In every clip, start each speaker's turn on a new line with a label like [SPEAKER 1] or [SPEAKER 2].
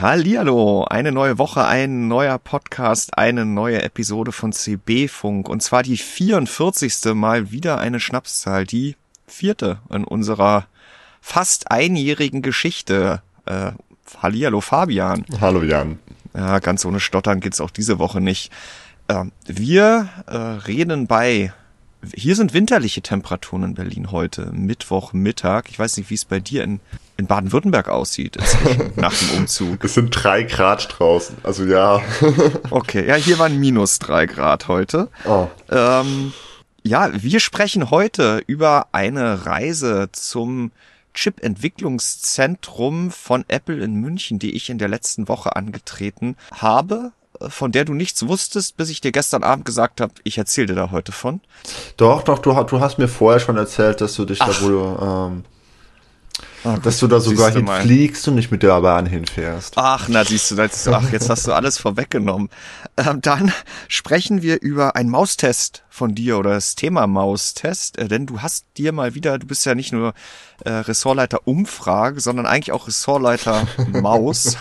[SPEAKER 1] Hallihallo, eine neue Woche, ein neuer Podcast, eine neue Episode von CB Funk und zwar die 44. mal wieder eine Schnapszahl, die vierte in unserer fast einjährigen Geschichte. Äh, Hallihallo Fabian.
[SPEAKER 2] Hallo Jan.
[SPEAKER 1] Ja, ganz ohne Stottern geht's auch diese Woche nicht. Äh, wir äh, reden bei hier sind winterliche Temperaturen in Berlin heute, Mittwochmittag. Ich weiß nicht, wie es bei dir in, in Baden-Württemberg aussieht nach dem Umzug.
[SPEAKER 2] Es sind drei Grad draußen, also ja.
[SPEAKER 1] okay, ja, hier waren minus drei Grad heute. Oh. Ähm, ja, wir sprechen heute über eine Reise zum Chip-Entwicklungszentrum von Apple in München, die ich in der letzten Woche angetreten habe von der du nichts wusstest, bis ich dir gestern Abend gesagt habe, ich erzähle dir da heute von?
[SPEAKER 2] Doch, doch, du, du hast mir vorher schon erzählt, dass du dich Ach. da wohl, ähm, Ach, dass du da sogar hinfliegst und nicht mit der Bahn hinfährst.
[SPEAKER 1] Ach, na siehst du, jetzt, ach, jetzt hast du alles vorweggenommen. Ähm, dann sprechen wir über einen Maustest von dir oder das Thema Maustest, äh, denn du hast dir mal wieder, du bist ja nicht nur äh, Ressortleiter Umfrage, sondern eigentlich auch Ressortleiter Maus.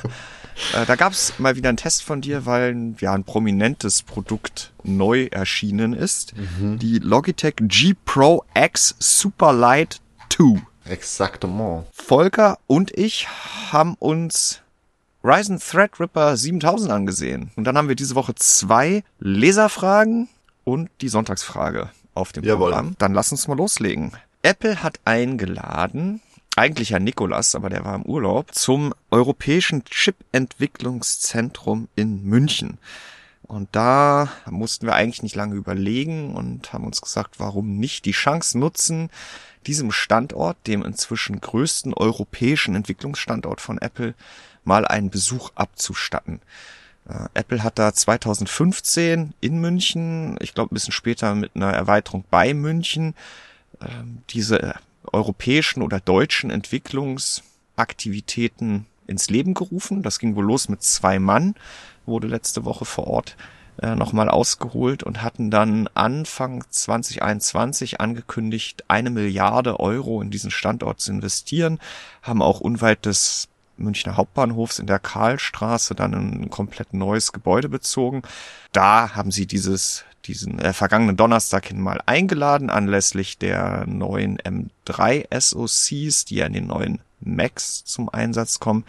[SPEAKER 1] Äh, da gab es mal wieder einen Test von dir, weil ja, ein prominentes Produkt neu erschienen ist. Mhm. Die Logitech G Pro X Superlight 2.
[SPEAKER 2] Exactement.
[SPEAKER 1] Volker und ich haben uns Ryzen Threadripper 7000 angesehen. Und dann haben wir diese Woche zwei Leserfragen und die Sonntagsfrage auf dem Jawohl. Programm. Dann lass uns mal loslegen. Apple hat eingeladen eigentlich ja Nikolas, aber der war im Urlaub, zum Europäischen Chip-Entwicklungszentrum in München. Und da mussten wir eigentlich nicht lange überlegen und haben uns gesagt, warum nicht die Chance nutzen, diesem Standort, dem inzwischen größten europäischen Entwicklungsstandort von Apple, mal einen Besuch abzustatten. Äh, Apple hat da 2015 in München, ich glaube ein bisschen später mit einer Erweiterung bei München, ähm, diese europäischen oder deutschen Entwicklungsaktivitäten ins Leben gerufen. Das ging wohl los mit zwei Mann, wurde letzte Woche vor Ort äh, nochmal ausgeholt und hatten dann Anfang 2021 angekündigt, eine Milliarde Euro in diesen Standort zu investieren, haben auch unweit des Münchner Hauptbahnhofs in der Karlstraße dann ein komplett neues Gebäude bezogen. Da haben sie dieses diesen äh, vergangenen Donnerstag hin mal eingeladen anlässlich der neuen M3 SoCs, die ja in den neuen Macs zum Einsatz kommen.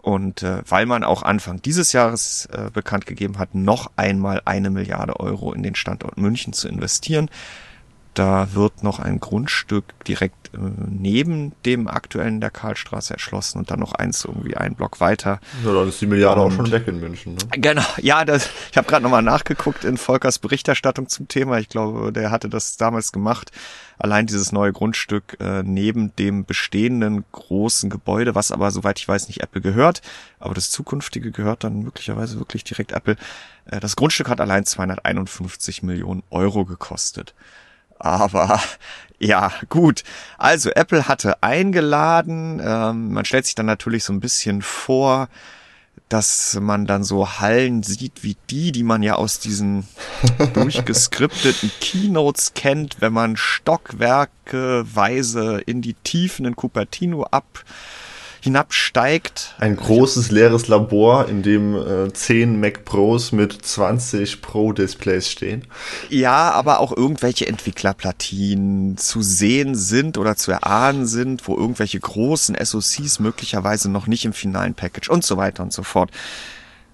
[SPEAKER 1] Und äh, weil man auch Anfang dieses Jahres äh, bekannt gegeben hat, noch einmal eine Milliarde Euro in den Standort München zu investieren, da wird noch ein Grundstück direkt äh, neben dem aktuellen der Karlstraße erschlossen und dann noch eins irgendwie einen Block weiter.
[SPEAKER 2] Ja, dann ist die Milliarde und, auch schon weg in München. Ne?
[SPEAKER 1] Genau, ja, das, ich habe gerade nochmal nachgeguckt in Volkers Berichterstattung zum Thema. Ich glaube, der hatte das damals gemacht. Allein dieses neue Grundstück äh, neben dem bestehenden großen Gebäude, was aber, soweit ich weiß, nicht Apple gehört, aber das zukünftige gehört dann möglicherweise wirklich direkt Apple. Äh, das Grundstück hat allein 251 Millionen Euro gekostet. Aber ja, gut. Also Apple hatte eingeladen. Ähm, man stellt sich dann natürlich so ein bisschen vor, dass man dann so Hallen sieht wie die, die man ja aus diesen durchgeskripteten Keynotes kennt, wenn man stockwerkeweise in die Tiefen in Cupertino ab hinabsteigt.
[SPEAKER 2] Ein großes leeres Labor, in dem äh, 10 Mac Pros mit 20 Pro-Displays stehen.
[SPEAKER 1] Ja, aber auch irgendwelche Entwicklerplatinen zu sehen sind oder zu erahnen sind, wo irgendwelche großen SoCs möglicherweise noch nicht im finalen Package und so weiter und so fort.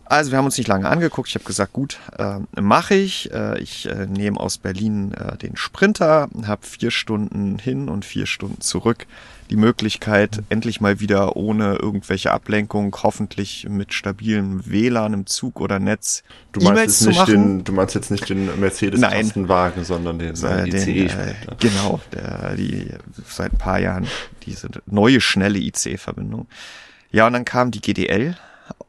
[SPEAKER 1] Also wir haben uns nicht lange angeguckt. Ich habe gesagt, gut, äh, mache ich. Äh, ich äh, nehme aus Berlin äh, den Sprinter, habe vier Stunden hin und vier Stunden zurück die Möglichkeit, endlich mal wieder ohne irgendwelche Ablenkung, hoffentlich mit stabilem WLAN im Zug oder Netz.
[SPEAKER 2] Du meinst, jetzt nicht den, du meinst jetzt nicht den Mercedes-Kastenwagen, sondern den,
[SPEAKER 1] äh, den ICE. Äh, genau, der, die seit ein paar Jahren diese neue schnelle ICE-Verbindung. Ja, und dann kam die GDL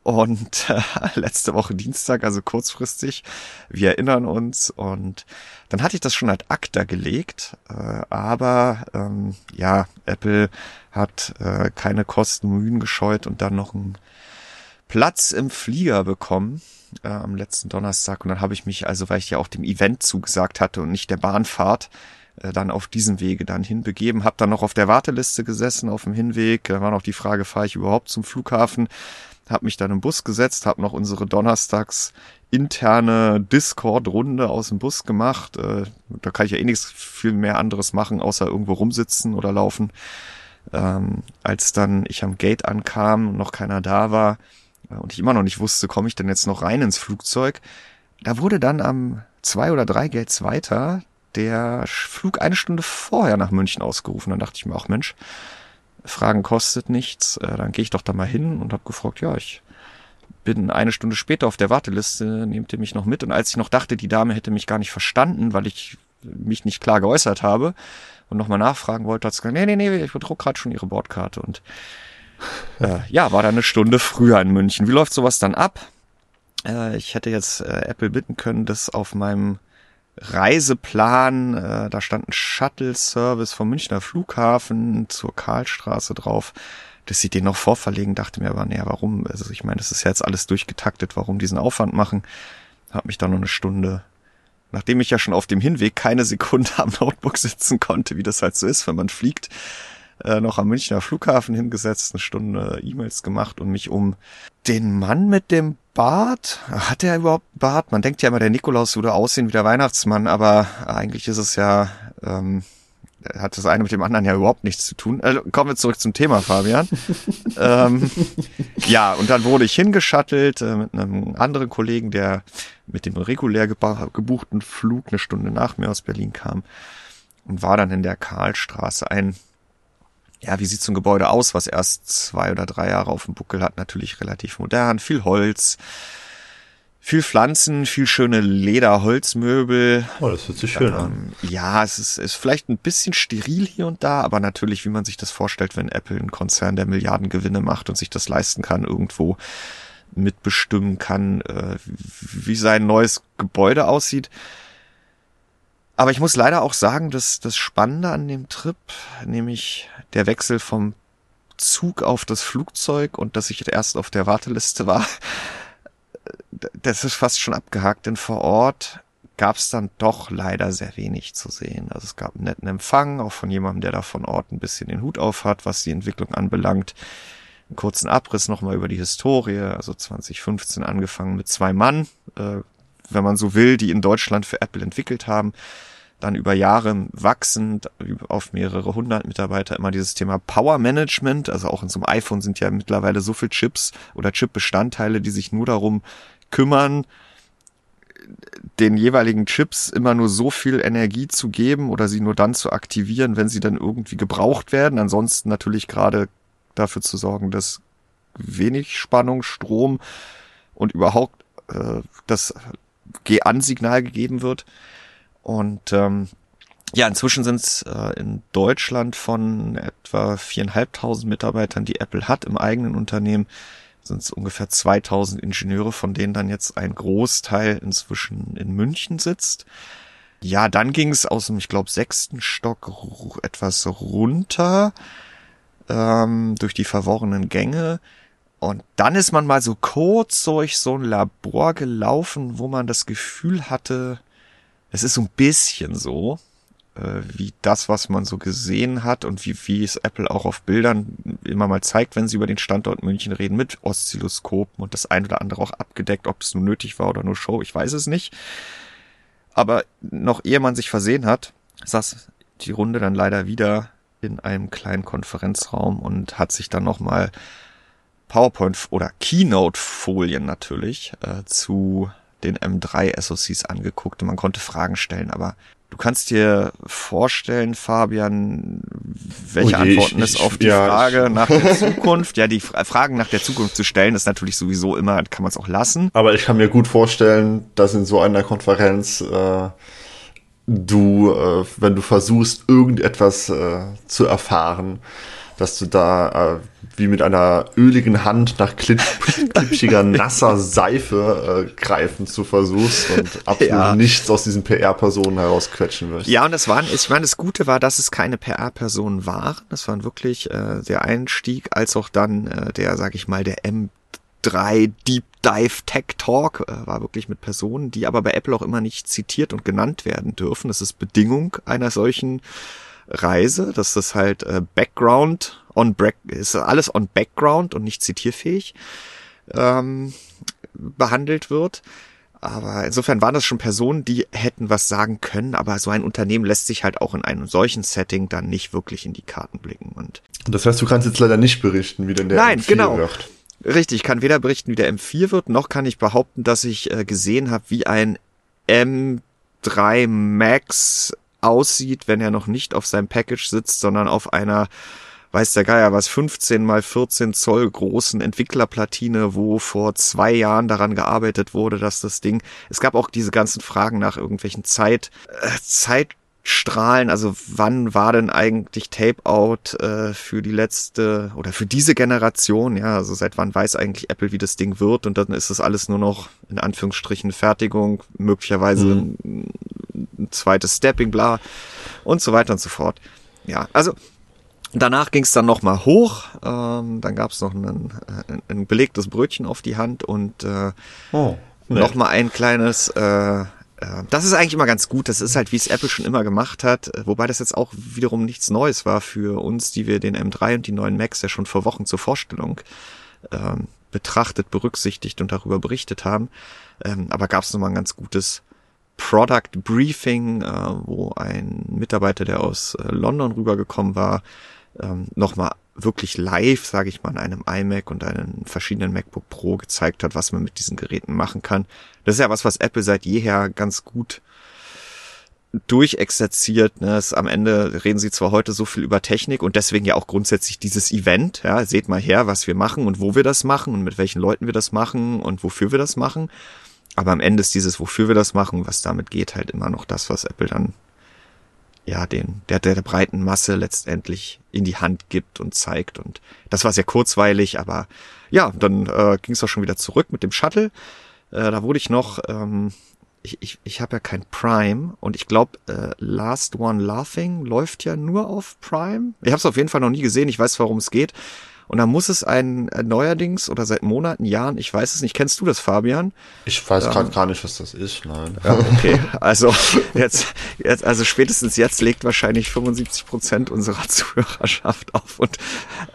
[SPEAKER 1] und äh, letzte Woche Dienstag, also kurzfristig, wir erinnern uns und dann hatte ich das schon als ACTA gelegt, äh, aber ähm, ja, Apple hat äh, keine Kosten Mühen gescheut und dann noch einen Platz im Flieger bekommen äh, am letzten Donnerstag. Und dann habe ich mich, also weil ich ja auch dem Event zugesagt hatte und nicht der Bahnfahrt, äh, dann auf diesem Wege dann hinbegeben, habe dann noch auf der Warteliste gesessen auf dem Hinweg, da war noch die Frage, fahre ich überhaupt zum Flughafen? habe mich dann im Bus gesetzt, habe noch unsere Donnerstags interne Discord-Runde aus dem Bus gemacht. Äh, da kann ich ja eh nichts viel mehr anderes machen, außer irgendwo rumsitzen oder laufen. Ähm, als dann ich am Gate ankam und noch keiner da war äh, und ich immer noch nicht wusste, komme ich denn jetzt noch rein ins Flugzeug, da wurde dann am zwei oder drei Gates weiter der Flug eine Stunde vorher nach München ausgerufen. Dann dachte ich mir auch, Mensch, Fragen kostet nichts, äh, dann gehe ich doch da mal hin und habe gefragt, ja, ich bin eine Stunde später auf der Warteliste, nehmt ihr mich noch mit? Und als ich noch dachte, die Dame hätte mich gar nicht verstanden, weil ich mich nicht klar geäußert habe und nochmal nachfragen wollte, hat sie gesagt, nee, nee, nee, ich bedruck gerade schon ihre Bordkarte. Und äh, ja, war da eine Stunde früher in München. Wie läuft sowas dann ab? Äh, ich hätte jetzt äh, Apple bitten können, das auf meinem Reiseplan, äh, da stand ein Shuttle-Service vom Münchner Flughafen zur Karlstraße drauf, dass sie den noch vorverlegen, dachte mir aber, naja, warum? Also ich meine, das ist ja jetzt alles durchgetaktet, warum diesen Aufwand machen? Hab mich dann noch eine Stunde, nachdem ich ja schon auf dem Hinweg keine Sekunde am Notebook sitzen konnte, wie das halt so ist, wenn man fliegt, äh, noch am Münchner Flughafen hingesetzt, eine Stunde E-Mails gemacht und mich um den Mann mit dem Bart? Hat er überhaupt Bart? Man denkt ja immer, der Nikolaus würde aussehen wie der Weihnachtsmann, aber eigentlich ist es ja, ähm, hat das eine mit dem anderen ja überhaupt nichts zu tun. Also kommen wir zurück zum Thema, Fabian. ähm, ja, und dann wurde ich hingeschattelt äh, mit einem anderen Kollegen, der mit dem regulär gebuchten Flug eine Stunde nach mir aus Berlin kam und war dann in der Karlstraße ein ja, wie sieht so ein Gebäude aus, was erst zwei oder drei Jahre auf dem Buckel hat? Natürlich relativ modern, viel Holz, viel Pflanzen, viel schöne Lederholzmöbel.
[SPEAKER 2] Oh, das hört sich schön ähm, an.
[SPEAKER 1] Ja, es ist, ist vielleicht ein bisschen steril hier und da, aber natürlich, wie man sich das vorstellt, wenn Apple ein Konzern, der Milliardengewinne macht und sich das leisten kann, irgendwo mitbestimmen kann, äh, wie sein neues Gebäude aussieht. Aber ich muss leider auch sagen, dass das Spannende an dem Trip, nämlich der Wechsel vom Zug auf das Flugzeug und dass ich erst auf der Warteliste war, das ist fast schon abgehakt, denn vor Ort gab es dann doch leider sehr wenig zu sehen. Also es gab einen netten Empfang, auch von jemandem, der da von Ort ein bisschen den Hut auf hat, was die Entwicklung anbelangt. Einen kurzen Abriss nochmal über die Historie, also 2015 angefangen mit zwei Mann, äh, wenn man so will, die in Deutschland für Apple entwickelt haben. Dann über Jahre wachsend auf mehrere hundert Mitarbeiter immer dieses Thema Power Management. Also auch in so einem iPhone sind ja mittlerweile so viel Chips oder Chip-Bestandteile, die sich nur darum kümmern, den jeweiligen Chips immer nur so viel Energie zu geben oder sie nur dann zu aktivieren, wenn sie dann irgendwie gebraucht werden. Ansonsten natürlich gerade dafür zu sorgen, dass wenig Spannung, Strom und überhaupt äh, das Geh-an-Signal gegeben wird. Und ähm, ja, inzwischen sind es äh, in Deutschland von etwa viereinhalbtausend Mitarbeitern, die Apple hat im eigenen Unternehmen, sind es ungefähr 2000 Ingenieure, von denen dann jetzt ein Großteil inzwischen in München sitzt. Ja, dann ging es aus dem, ich glaube, sechsten Stock etwas runter ähm, durch die verworrenen Gänge und dann ist man mal so kurz durch so ein Labor gelaufen, wo man das Gefühl hatte, es ist so ein bisschen so, wie das, was man so gesehen hat und wie, wie es Apple auch auf Bildern immer mal zeigt, wenn sie über den Standort München reden, mit Oszilloskopen und das ein oder andere auch abgedeckt, ob es nur nötig war oder nur Show, ich weiß es nicht. Aber noch ehe man sich versehen hat, saß die Runde dann leider wieder in einem kleinen Konferenzraum und hat sich dann nochmal PowerPoint oder Keynote-Folien natürlich äh, zu den M3 SoCs angeguckt und man konnte Fragen stellen, aber du kannst dir vorstellen, Fabian, welche oh je, Antworten ich, es auf die ja, Frage nach der Zukunft, ja, die Fragen nach der Zukunft zu stellen, ist natürlich sowieso immer, kann man es auch lassen.
[SPEAKER 2] Aber ich kann mir gut vorstellen, dass in so einer Konferenz äh, du, äh, wenn du versuchst, irgendetwas äh, zu erfahren, dass du da äh, wie mit einer öligen Hand nach klitschiger, nasser Seife äh, greifen zu versuchst und absolut ja. nichts aus diesen PR-Personen herausquetschen wirst.
[SPEAKER 1] Ja, und es waren, ich meine, das Gute war, dass es keine PR-Personen waren. Das waren wirklich äh, der Einstieg, als auch dann äh, der, sag ich mal, der M3 Deep Dive Tech Talk äh, war wirklich mit Personen, die aber bei Apple auch immer nicht zitiert und genannt werden dürfen. Das ist Bedingung einer solchen Reise, dass das halt äh, Background on Back ist alles on Background und nicht zitierfähig. ähm, behandelt wird. Aber insofern waren das schon Personen, die hätten was sagen können, aber so ein Unternehmen lässt sich halt auch in einem solchen Setting dann nicht wirklich in die Karten blicken. Und
[SPEAKER 2] das heißt, du kannst jetzt leider nicht berichten, wie denn der
[SPEAKER 1] Nein,
[SPEAKER 2] M4
[SPEAKER 1] genau.
[SPEAKER 2] wird.
[SPEAKER 1] Richtig, ich kann weder berichten, wie der M4 wird, noch kann ich behaupten, dass ich äh, gesehen habe, wie ein M3 Max aussieht, wenn er noch nicht auf seinem Package sitzt, sondern auf einer weiß der Geier was, 15 mal 14 Zoll großen Entwicklerplatine, wo vor zwei Jahren daran gearbeitet wurde, dass das Ding, es gab auch diese ganzen Fragen nach irgendwelchen Zeit, äh, Zeitstrahlen, also wann war denn eigentlich Tape-Out äh, für die letzte oder für diese Generation, ja, also seit wann weiß eigentlich Apple, wie das Ding wird und dann ist das alles nur noch in Anführungsstrichen Fertigung, möglicherweise mhm. Ein, zweites Stepping, bla und so weiter und so fort. Ja, also Danach ging es dann nochmal hoch, ähm, dann gab es noch ein, ein, ein, belegtes Brötchen auf die Hand und äh, oh, nochmal ein kleines, äh, äh, das ist eigentlich immer ganz gut, das ist halt, wie es Apple schon immer gemacht hat, wobei das jetzt auch wiederum nichts Neues war für uns, die wir den M3 und die neuen Macs ja schon vor Wochen zur Vorstellung ähm, betrachtet, berücksichtigt und darüber berichtet haben. Ähm, aber gab es nochmal ein ganz gutes Product Briefing, äh, wo ein Mitarbeiter, der aus äh, London rübergekommen war, ähm, nochmal wirklich live, sage ich mal, an einem iMac und einem verschiedenen MacBook Pro gezeigt hat, was man mit diesen Geräten machen kann. Das ist ja was, was Apple seit jeher ganz gut durchexerziert. Ne? Es, am Ende reden sie zwar heute so viel über Technik und deswegen ja auch grundsätzlich dieses Event. Ja, seht mal her, was wir machen und wo wir das machen und mit welchen Leuten wir das machen und wofür wir das machen. Aber am Ende ist dieses, wofür wir das machen, was damit geht, halt immer noch das, was Apple dann ja, den, der, der breiten Masse letztendlich in die Hand gibt und zeigt. Und das war sehr kurzweilig, aber ja, dann äh, ging es auch schon wieder zurück mit dem Shuttle. Äh, da wurde ich noch, ähm, ich, ich, ich habe ja kein Prime und ich glaube, äh, Last One Laughing läuft ja nur auf Prime. Ich habe es auf jeden Fall noch nie gesehen, ich weiß, warum es geht. Und da muss es ein äh, neuerdings oder seit Monaten, Jahren, ich weiß es nicht, kennst du das, Fabian?
[SPEAKER 2] Ich weiß ähm, gerade gar nicht, was das ist, nein.
[SPEAKER 1] Ja, okay, also jetzt, jetzt, also spätestens jetzt legt wahrscheinlich 75 Prozent unserer Zuhörerschaft auf. Und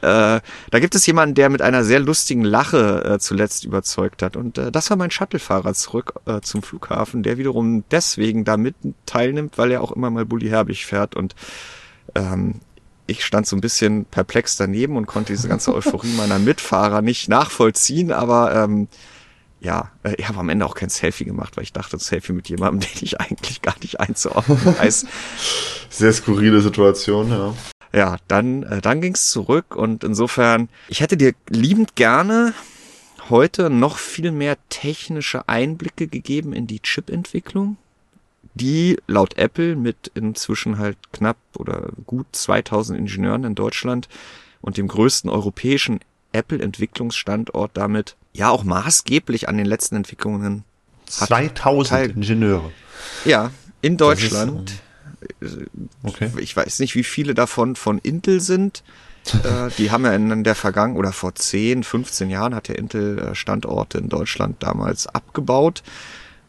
[SPEAKER 1] äh, da gibt es jemanden, der mit einer sehr lustigen Lache äh, zuletzt überzeugt hat. Und äh, das war mein Shuttlefahrer zurück äh, zum Flughafen, der wiederum deswegen da mit teilnimmt, weil er auch immer mal Bulli Herbig fährt und ähm, ich stand so ein bisschen perplex daneben und konnte diese ganze Euphorie meiner Mitfahrer nicht nachvollziehen, aber ähm, ja, äh, ich habe am Ende auch kein Selfie gemacht, weil ich dachte, ein Selfie mit jemandem, den ich eigentlich gar nicht einzuordnen weiß.
[SPEAKER 2] Sehr skurrile Situation, ja.
[SPEAKER 1] Ja, dann, äh, dann ging's zurück und insofern, ich hätte dir liebend gerne heute noch viel mehr technische Einblicke gegeben in die Chip-Entwicklung die laut Apple mit inzwischen halt knapp oder gut 2000 Ingenieuren in Deutschland und dem größten europäischen Apple-Entwicklungsstandort damit ja auch maßgeblich an den letzten Entwicklungen
[SPEAKER 2] 2000 hat. Ingenieure.
[SPEAKER 1] Ja, in Deutschland. Ist, okay. Ich weiß nicht, wie viele davon von Intel sind. äh, die haben ja in der Vergangenheit oder vor 10, 15 Jahren hat ja Intel äh, Standorte in Deutschland damals abgebaut.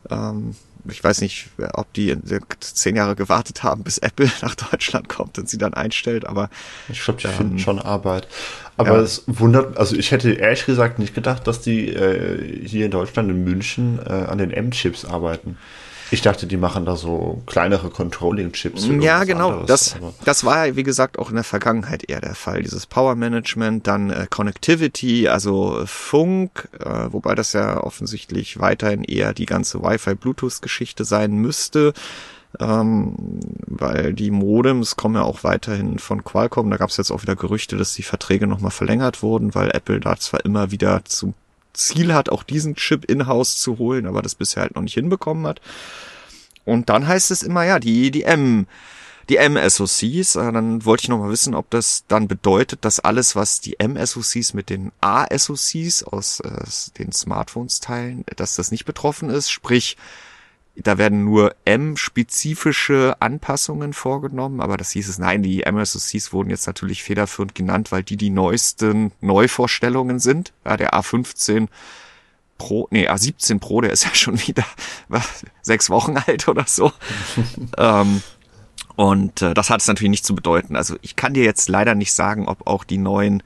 [SPEAKER 1] Ähm, ich weiß nicht, ob die zehn Jahre gewartet haben, bis Apple nach Deutschland kommt und sie dann einstellt, aber
[SPEAKER 2] ich glaube, die finden schon Arbeit. Aber ja. es wundert, also ich hätte ehrlich gesagt nicht gedacht, dass die äh, hier in Deutschland in München äh, an den M-Chips arbeiten. Ich dachte, die machen da so kleinere Controlling-Chips.
[SPEAKER 1] Ja, genau. Anderes, das, das war ja, wie gesagt, auch in der Vergangenheit eher der Fall. Dieses Power Management, dann äh, Connectivity, also Funk, äh, wobei das ja offensichtlich weiterhin eher die ganze Wi-Fi-Bluetooth-Geschichte sein müsste. Ähm, weil die Modems kommen ja auch weiterhin von Qualcomm. Da gab es jetzt auch wieder Gerüchte, dass die Verträge nochmal verlängert wurden, weil Apple da zwar immer wieder zu Ziel hat, auch diesen Chip in-house zu holen, aber das bisher halt noch nicht hinbekommen hat. Und dann heißt es immer, ja, die, die M, die M-SoCs, äh, dann wollte ich noch mal wissen, ob das dann bedeutet, dass alles, was die M-SoCs mit den A-SoCs aus äh, den Smartphones teilen, dass das nicht betroffen ist, sprich, da werden nur M-spezifische Anpassungen vorgenommen, aber das hieß es, nein, die MSOCs wurden jetzt natürlich federführend genannt, weil die die neuesten Neuvorstellungen sind. Ja, der A15 Pro, nee, A17 Pro, der ist ja schon wieder was, sechs Wochen alt oder so. ähm, und äh, das hat es natürlich nicht zu bedeuten. Also ich kann dir jetzt leider nicht sagen, ob auch die neuen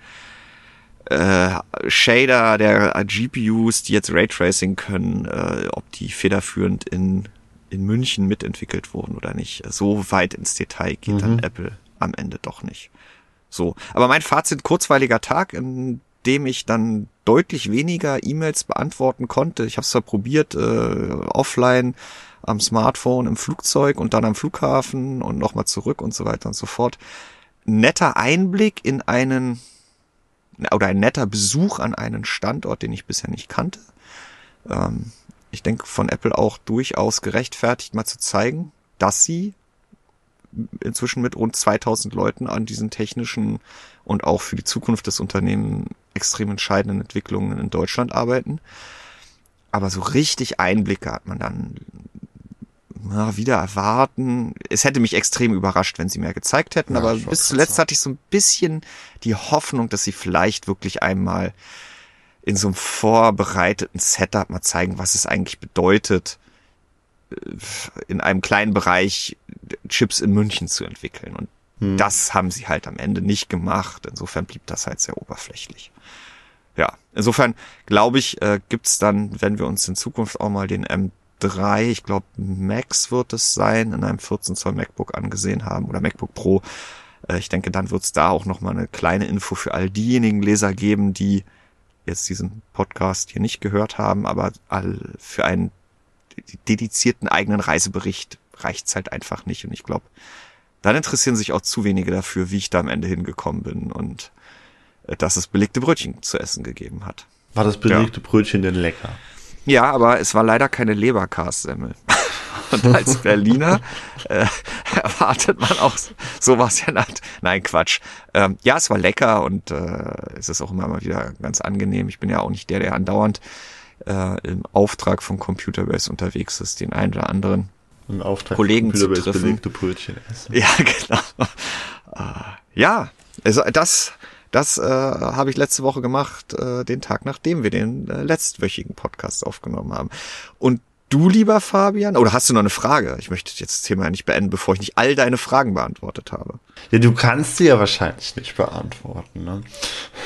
[SPEAKER 1] äh, Shader der GPUs, die jetzt Raytracing können, äh, ob die federführend in, in München mitentwickelt wurden oder nicht. So weit ins Detail geht mhm. dann Apple am Ende doch nicht. So. Aber mein Fazit, kurzweiliger Tag, in dem ich dann deutlich weniger E-Mails beantworten konnte. Ich habe es zwar probiert, äh, offline, am Smartphone, im Flugzeug und dann am Flughafen und nochmal zurück und so weiter und so fort. Netter Einblick in einen oder ein netter Besuch an einen Standort, den ich bisher nicht kannte. Ähm, ich denke von Apple auch durchaus gerechtfertigt, mal zu zeigen, dass sie inzwischen mit rund 2000 Leuten an diesen technischen und auch für die Zukunft des Unternehmens extrem entscheidenden Entwicklungen in Deutschland arbeiten. Aber so richtig Einblicke hat man dann na, wieder erwarten. Es hätte mich extrem überrascht, wenn sie mehr gezeigt hätten, ja, aber bis zuletzt hatte ich so ein bisschen die Hoffnung, dass sie vielleicht wirklich einmal in so einem vorbereiteten Setup mal zeigen, was es eigentlich bedeutet, äh, in einem kleinen Bereich Chips in München zu entwickeln. Und hm. das haben sie halt am Ende nicht gemacht. Insofern blieb das halt sehr oberflächlich. Ja, insofern glaube ich, äh, gibt's dann, wenn wir uns in Zukunft auch mal den M 3, ich glaube Max wird es sein, in einem 14 Zoll MacBook angesehen haben oder MacBook Pro. Äh, ich denke, dann wird es da auch nochmal eine kleine Info für all diejenigen Leser geben, die jetzt diesen Podcast hier nicht gehört haben, aber all für einen dedizierten eigenen Reisebericht reicht's halt einfach nicht. Und ich glaube, dann interessieren sich auch zu wenige dafür, wie ich da am Ende hingekommen bin und äh, dass es belegte Brötchen zu essen gegeben hat.
[SPEAKER 2] War das belegte ja. Brötchen denn lecker?
[SPEAKER 1] Ja, aber es war leider keine Leberkassemmel. Und als Berliner äh, erwartet man auch sowas ja nicht. Nein, Quatsch. Ähm, ja, es war lecker und äh, es ist auch immer mal wieder ganz angenehm. Ich bin ja auch nicht der, der andauernd äh, im Auftrag von Computerbase unterwegs ist, den einen oder anderen Im Auftrag Kollegen zu treffen. Belegte Brötchen essen. Ja, genau. Äh, ja, also das das äh, habe ich letzte Woche gemacht, äh, den Tag nachdem wir den äh, letztwöchigen Podcast aufgenommen haben. Und du, lieber Fabian, oder hast du noch eine Frage? Ich möchte jetzt das Thema nicht beenden, bevor ich nicht all deine Fragen beantwortet habe.
[SPEAKER 2] Ja, du kannst sie ja wahrscheinlich nicht beantworten, ne?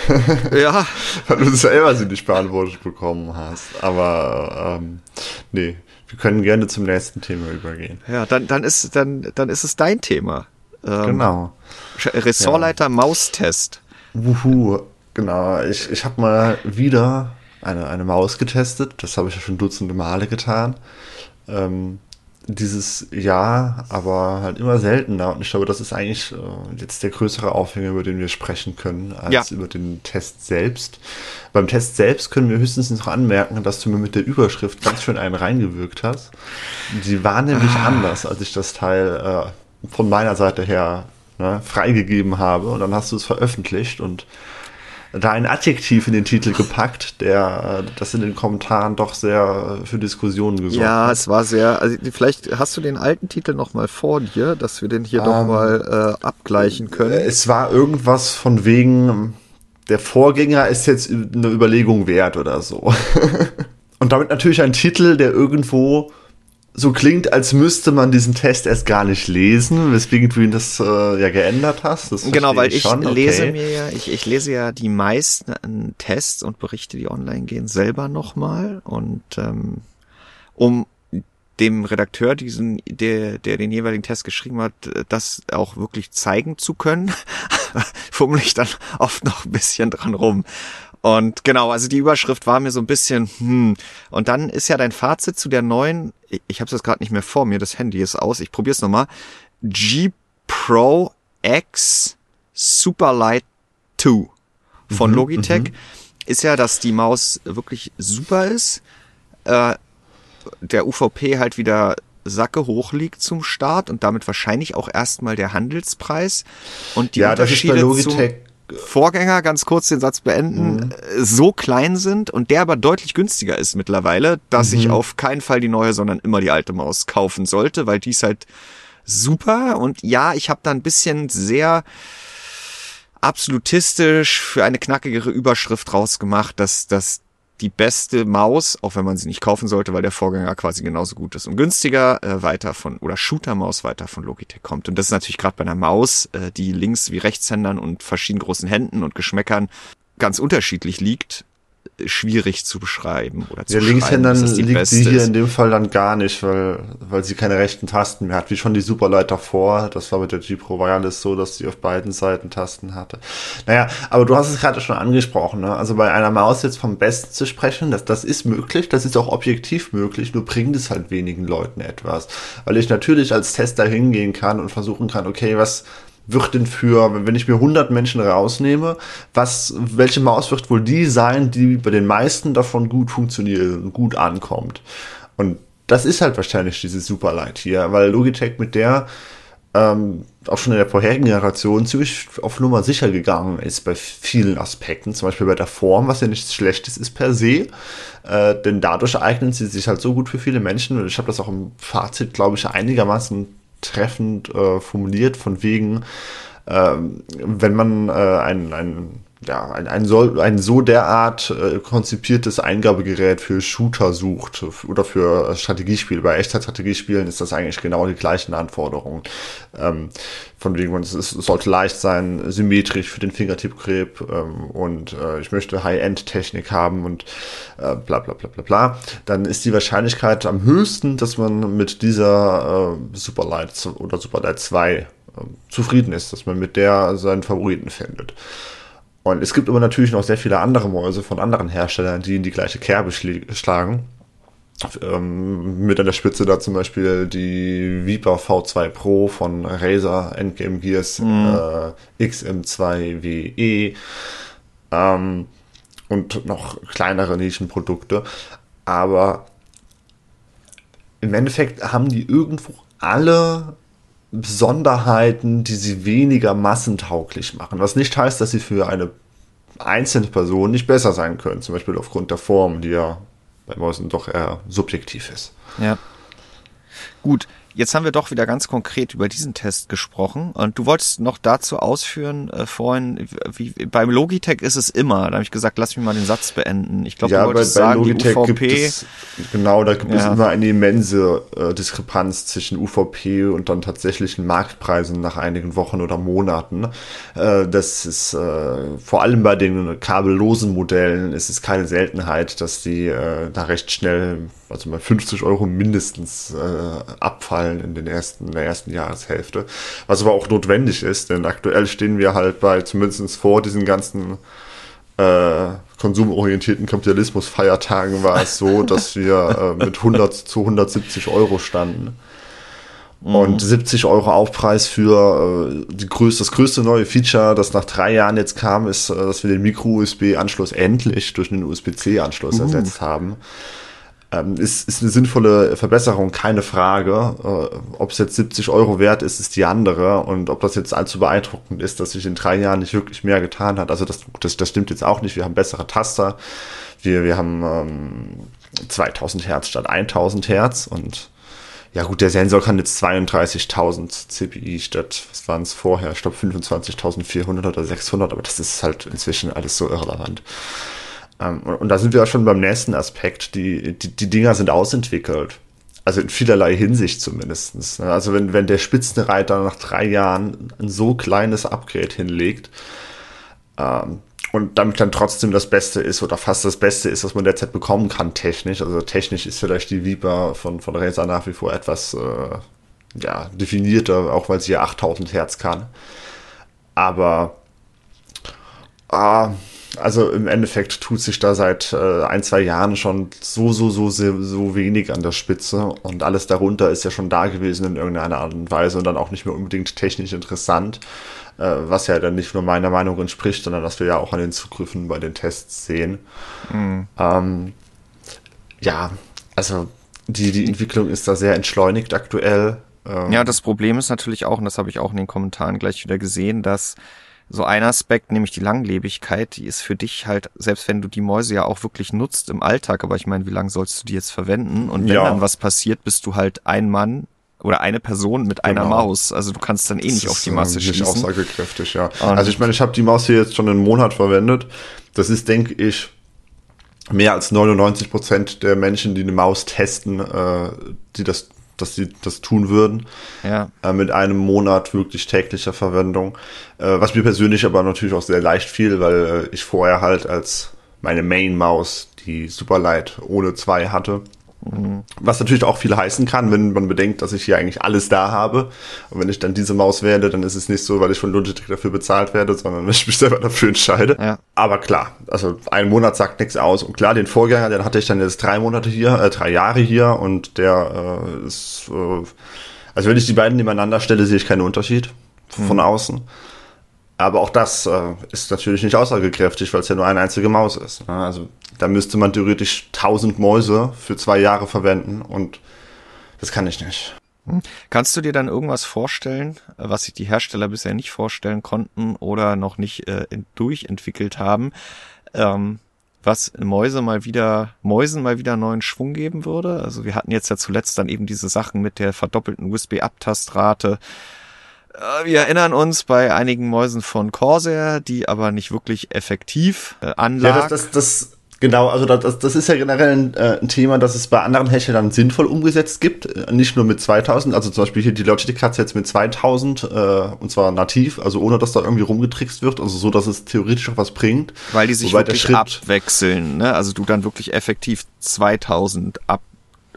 [SPEAKER 1] Ja.
[SPEAKER 2] Weil du selber sie nicht beantwortet bekommen hast. Aber ähm, nee, wir können gerne zum nächsten Thema übergehen.
[SPEAKER 1] Ja, dann, dann ist dann, dann ist es dein Thema.
[SPEAKER 2] Ähm, genau.
[SPEAKER 1] Ressortleiter ja. Maustest.
[SPEAKER 2] Wuhu, genau. Ich, ich habe mal wieder eine, eine Maus getestet. Das habe ich ja schon dutzende Male getan. Ähm, dieses Jahr, aber halt immer seltener. Und ich glaube, das ist eigentlich äh, jetzt der größere Aufhänger, über den wir sprechen können, als ja. über den Test selbst. Beim Test selbst können wir höchstens noch anmerken, dass du mir mit der Überschrift ganz schön einen reingewirkt hast. Die war nämlich ah. anders, als ich das Teil äh, von meiner Seite her ne, freigegeben habe und dann hast du es veröffentlicht und da ein Adjektiv in den Titel gepackt, der das in den Kommentaren doch sehr für Diskussionen gesorgt
[SPEAKER 1] ja, hat. Ja, es war sehr, also vielleicht hast du den alten Titel noch mal vor dir, dass wir den hier ähm, doch mal äh, abgleichen können.
[SPEAKER 2] Es war irgendwas von wegen, der Vorgänger ist jetzt eine Überlegung wert oder so. Und damit natürlich ein Titel, der irgendwo so klingt, als müsste man diesen Test erst gar nicht lesen, weswegen du ihn das äh, ja geändert hast.
[SPEAKER 1] Genau, weil ich, lese okay. mir ja, ich, ich lese ja die meisten Tests und Berichte, die online gehen, selber nochmal und ähm, um dem Redakteur diesen, der, der den jeweiligen Test geschrieben hat, das auch wirklich zeigen zu können, fummel ich dann oft noch ein bisschen dran rum. Und genau, also die Überschrift war mir so ein bisschen, hm. Und dann ist ja dein Fazit zu der neuen, ich, habe es jetzt gerade nicht mehr vor mir, das Handy ist aus, ich probiere es nochmal. G Pro X Superlight 2 von mhm, Logitech mhm. ist ja, dass die Maus wirklich super ist. Äh, der UVP halt wieder Sacke hoch liegt zum Start und damit wahrscheinlich auch erstmal der Handelspreis. Und die
[SPEAKER 2] ja, Unterschiede das ist bei Logitech
[SPEAKER 1] Vorgänger, ganz kurz den Satz beenden, mhm. so klein sind und der aber deutlich günstiger ist mittlerweile, dass mhm. ich auf keinen Fall die neue, sondern immer die alte Maus kaufen sollte, weil die ist halt super und ja, ich habe da ein bisschen sehr absolutistisch für eine knackigere Überschrift rausgemacht, dass, dass die beste Maus, auch wenn man sie nicht kaufen sollte, weil der Vorgänger quasi genauso gut ist und günstiger, äh, weiter von, oder Shooter-Maus weiter von Logitech kommt. Und das ist natürlich gerade bei einer Maus, äh, die links wie Rechtshändern und verschiedenen großen Händen und Geschmäckern ganz unterschiedlich liegt, schwierig zu beschreiben oder zu
[SPEAKER 2] ja, Linkshändern liegt
[SPEAKER 1] sie
[SPEAKER 2] hier in dem Fall dann gar nicht, weil, weil sie keine rechten Tasten mehr hat, wie schon die Superlight davor. Das war mit der G-Pro Wireless so, dass sie auf beiden Seiten Tasten hatte. Naja, aber du hast es gerade schon angesprochen, ne? Also bei einer Maus jetzt vom Besten zu sprechen, das, das ist möglich, das ist auch objektiv möglich, nur bringt es halt wenigen Leuten etwas. Weil ich natürlich als Tester hingehen kann und versuchen kann, okay, was, wird denn für, wenn ich mir 100 Menschen rausnehme, was, welche Maus wird wohl die sein, die bei den meisten davon gut funktioniert und gut ankommt? Und das ist halt wahrscheinlich diese Superlight hier, weil Logitech mit der ähm, auch schon in der vorherigen Generation ziemlich auf Nummer sicher gegangen ist bei vielen Aspekten, zum Beispiel bei der Form, was ja nichts Schlechtes ist per se, äh, denn dadurch eignen sie sich halt so gut für viele Menschen und ich habe das auch im Fazit, glaube ich, einigermaßen treffend äh, formuliert, von wegen, äh, wenn man äh, ein, ein ja, ein, ein, so, ein so derart äh, konzipiertes Eingabegerät für Shooter sucht oder für Strategiespiele. Bei Echtzeitstrategiespielen ist das eigentlich genau die gleichen Anforderungen. Ähm, von wegen, es, es sollte leicht sein, symmetrisch für den Fingertippgrip ähm, und äh, ich möchte High-End-Technik haben und äh, bla bla bla bla bla. Dann ist die Wahrscheinlichkeit am höchsten, dass man mit dieser äh, Superlight oder Superlight 2 äh, zufrieden ist, dass man mit der seinen Favoriten findet. Und es gibt aber natürlich noch sehr viele andere Mäuse von anderen Herstellern, die in die gleiche Kerbe schlagen. Ähm, mit an der Spitze da zum Beispiel die Viper V2 Pro von Razer Endgame Gears mhm. äh, XM2WE ähm, und noch kleinere Nischenprodukte. Aber im Endeffekt haben die irgendwo alle Besonderheiten, die sie weniger massentauglich machen. Was nicht heißt, dass sie für eine einzelne Person nicht besser sein können. Zum Beispiel aufgrund der Form, die ja bei Mäusen doch eher subjektiv ist.
[SPEAKER 1] Ja. Gut, Jetzt haben wir doch wieder ganz konkret über diesen Test gesprochen und du wolltest noch dazu ausführen äh, vorhin, wie, beim Logitech ist es immer. Da habe ich gesagt, lass mich mal den Satz beenden. Ich glaube,
[SPEAKER 2] ja, du wolltest bei, bei sagen, Logitech die UVP. Gibt es, genau, da gibt ja. es immer eine immense äh, Diskrepanz zwischen UVP und dann tatsächlichen Marktpreisen nach einigen Wochen oder Monaten. Äh, das ist äh, vor allem bei den kabellosen Modellen ist es keine Seltenheit, dass die äh, da recht schnell also mal 50 Euro mindestens äh, abfallen in, den ersten, in der ersten Jahreshälfte. Was aber auch notwendig ist, denn aktuell stehen wir halt bei, zumindest vor diesen ganzen äh, konsumorientierten Kapitalismus-Feiertagen war es so, dass wir äh, mit 100 zu 170 Euro standen. Mhm. Und 70 Euro Aufpreis für äh, größte, das größte neue Feature, das nach drei Jahren jetzt kam, ist, äh, dass wir den Micro-USB-Anschluss endlich durch einen USB-C-Anschluss uh. ersetzt haben. Ähm, ist, ist eine sinnvolle Verbesserung, keine Frage. Äh, ob es jetzt 70 Euro wert ist, ist die andere. Und ob das jetzt allzu beeindruckend ist, dass sich in drei Jahren nicht wirklich mehr getan hat. Also das, das, das stimmt jetzt auch nicht. Wir haben bessere Taster. Wir, wir haben ähm, 2000 Hertz statt 1000 Hertz. Und ja gut, der Sensor kann jetzt 32.000 CPI statt, was waren es vorher? Ich glaube 25.400 oder 600. Aber das ist halt inzwischen alles so irrelevant. Ähm, und, und, da sind wir auch schon beim nächsten Aspekt. Die, die, die Dinger sind ausentwickelt. Also in vielerlei Hinsicht zumindest. Ne? Also wenn, wenn der Spitzenreiter nach drei Jahren ein so kleines Upgrade hinlegt ähm, und damit dann trotzdem das Beste ist oder fast das Beste ist, was man derzeit bekommen kann technisch. Also technisch ist vielleicht die Viper von, von Razer nach wie vor etwas äh, ja, definierter, auch weil sie ja 8000 Hertz kann. Aber äh, also im Endeffekt tut sich da seit äh, ein, zwei Jahren schon so, so, so, so, so wenig an der Spitze und alles darunter ist ja schon da gewesen in irgendeiner Art und Weise und dann auch nicht mehr unbedingt technisch interessant, äh, was ja dann nicht nur meiner Meinung entspricht, sondern was wir ja auch an den Zugriffen bei den Tests sehen. Mhm. Ähm, ja, also die, die Entwicklung ist da sehr entschleunigt aktuell.
[SPEAKER 1] Ähm, ja, das Problem ist natürlich auch, und das habe ich auch in den Kommentaren gleich wieder gesehen, dass so ein Aspekt, nämlich die Langlebigkeit, die ist für dich halt, selbst wenn du die Mäuse ja auch wirklich nutzt im Alltag, aber ich meine, wie lange sollst du die jetzt verwenden? Und wenn ja. dann was passiert, bist du halt ein Mann oder eine Person mit einer genau. Maus. Also du kannst dann eh nicht auf die Masse schießen.
[SPEAKER 2] Nicht aussagekräftig, ja. Und also ich meine, ich habe die Maus hier jetzt schon einen Monat verwendet. Das ist, denke ich, mehr als 99 Prozent der Menschen, die eine Maus testen, äh, die das dass sie das tun würden.
[SPEAKER 1] Ja.
[SPEAKER 2] Äh, mit einem Monat wirklich täglicher Verwendung. Äh, was mir persönlich aber natürlich auch sehr leicht fiel, weil äh, ich vorher halt als meine Main-Maus die Superlight ohne zwei hatte. Was natürlich auch viel heißen kann, wenn man bedenkt, dass ich hier eigentlich alles da habe. Und wenn ich dann diese Maus wähle, dann ist es nicht so, weil ich von Logitech dafür bezahlt werde, sondern weil ich mich selber dafür entscheide.
[SPEAKER 1] Ja.
[SPEAKER 2] Aber klar, also ein Monat sagt nichts aus. Und klar, den Vorgänger, den hatte ich dann jetzt drei Monate hier, äh, drei Jahre hier und der äh, ist, äh, also wenn ich die beiden nebeneinander stelle, sehe ich keinen Unterschied von außen. Aber auch das äh, ist natürlich nicht aussagekräftig, weil es ja nur eine einzige Maus ist. Ne? Also da müsste man theoretisch 1000 Mäuse für zwei Jahre verwenden und das kann ich nicht.
[SPEAKER 1] Kannst du dir dann irgendwas vorstellen, was sich die Hersteller bisher nicht vorstellen konnten oder noch nicht äh, durchentwickelt haben, ähm, was Mäuse mal wieder, Mäusen mal wieder neuen Schwung geben würde? Also wir hatten jetzt ja zuletzt dann eben diese Sachen mit der verdoppelten USB-Abtastrate. Äh, Wir erinnern uns bei einigen Mäusen von Corsair, die aber nicht wirklich effektiv äh,
[SPEAKER 2] Ja, das, das, das genau, also das, das ist ja generell ein, äh, ein Thema, das es bei anderen Herstellern sinnvoll umgesetzt gibt. Äh, Nicht nur mit 2000, also zum Beispiel hier die Logitech hat jetzt mit 2000 äh, und zwar nativ, also ohne dass da irgendwie rumgetrickst wird, also so, dass es theoretisch auch was bringt.
[SPEAKER 1] Weil die sich
[SPEAKER 2] Wobei
[SPEAKER 1] wirklich
[SPEAKER 2] Schritt-
[SPEAKER 1] abwechseln, ne? Also du dann wirklich effektiv 2000 Ab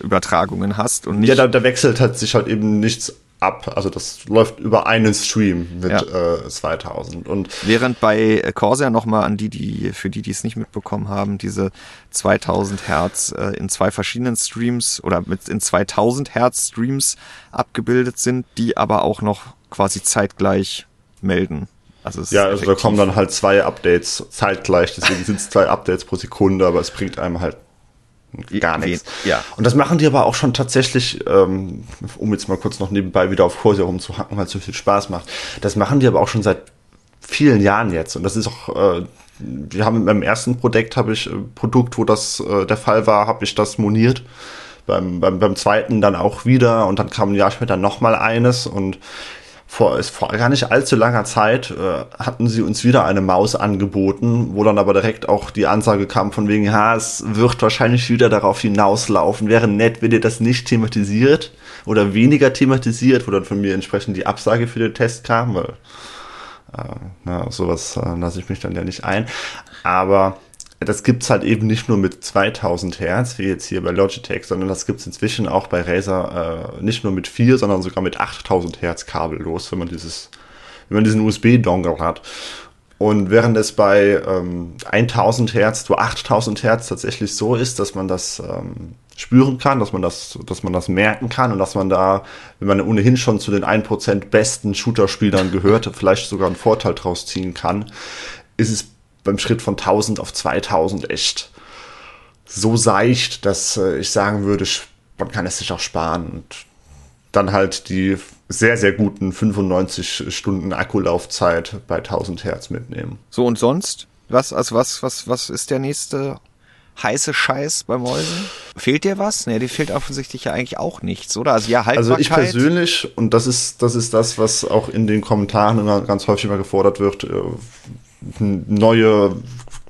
[SPEAKER 1] Übertragungen hast und nicht.
[SPEAKER 2] Ja, da, da wechselt halt sich halt eben nichts ab. Also das läuft über einen Stream mit
[SPEAKER 1] Ja.
[SPEAKER 2] äh, 2000 und
[SPEAKER 1] Während bei äh, Corsair nochmal an die, die, für die, die es nicht mitbekommen haben, diese 2000 Hertz äh, in zwei verschiedenen Streams oder mit in 2000 Hertz Streams abgebildet sind, die aber auch noch quasi zeitgleich melden. Also es
[SPEAKER 2] Ja, also da kommen dann halt zwei Updates zeitgleich, deswegen sind es zwei Updates pro Sekunde, aber es bringt einem halt gar nichts.
[SPEAKER 1] ja.
[SPEAKER 2] Und das machen die aber auch schon tatsächlich, ähm, um jetzt mal kurz noch nebenbei wieder auf Corsair rumzuhacken, weil es so viel Spaß macht. Das machen die aber auch schon seit vielen Jahren jetzt. Und das ist auch, äh, wir haben beim ersten Projekt habe ich äh, Produkt, wo das äh, der Fall war, habe ich das moniert. Beim, beim, beim zweiten dann auch wieder und dann kam ein Jahr später nochmal eines und vor, vor gar nicht allzu langer Zeit äh, hatten sie uns wieder eine Maus angeboten, wo dann aber direkt auch die Ansage kam von wegen, ha, es wird wahrscheinlich wieder darauf hinauslaufen. Wäre nett, wenn ihr das nicht thematisiert oder weniger thematisiert, wo dann von mir entsprechend die Absage für den Test kam, weil äh, na, sowas äh, lasse ich mich dann ja nicht ein. Aber das gibt's halt eben nicht nur mit 2000 Hertz, wie jetzt hier bei Logitech, sondern das gibt's inzwischen auch bei Razer äh, nicht nur mit 4, sondern sogar mit 8000 Hertz kabellos, wenn man dieses, wenn man diesen USB-Dongle hat. Und während es bei ähm, 1000 Hertz zu 8000 Hertz tatsächlich so ist, dass man das ähm, spüren kann, dass man das, dass man das merken kann und dass man da, wenn man ohnehin schon zu den 1% besten Shooter-Spielern gehört, vielleicht sogar einen Vorteil draus ziehen kann, ist es beim Schritt von 1000 auf 2000 echt so seicht, dass äh, ich sagen würde, man kann es sich auch sparen und dann halt die sehr, sehr guten 95 Stunden Akkulaufzeit bei 1000 Hertz mitnehmen.
[SPEAKER 1] So und sonst? Was, also was, was, was ist der nächste heiße Scheiß bei Mäusen? Fehlt dir was? Ne, dir fehlt offensichtlich ja eigentlich auch nichts, oder? Also ja,
[SPEAKER 2] Also ich persönlich, und das ist, das ist das, was auch in den Kommentaren immer ganz häufig mal gefordert wird, äh, neue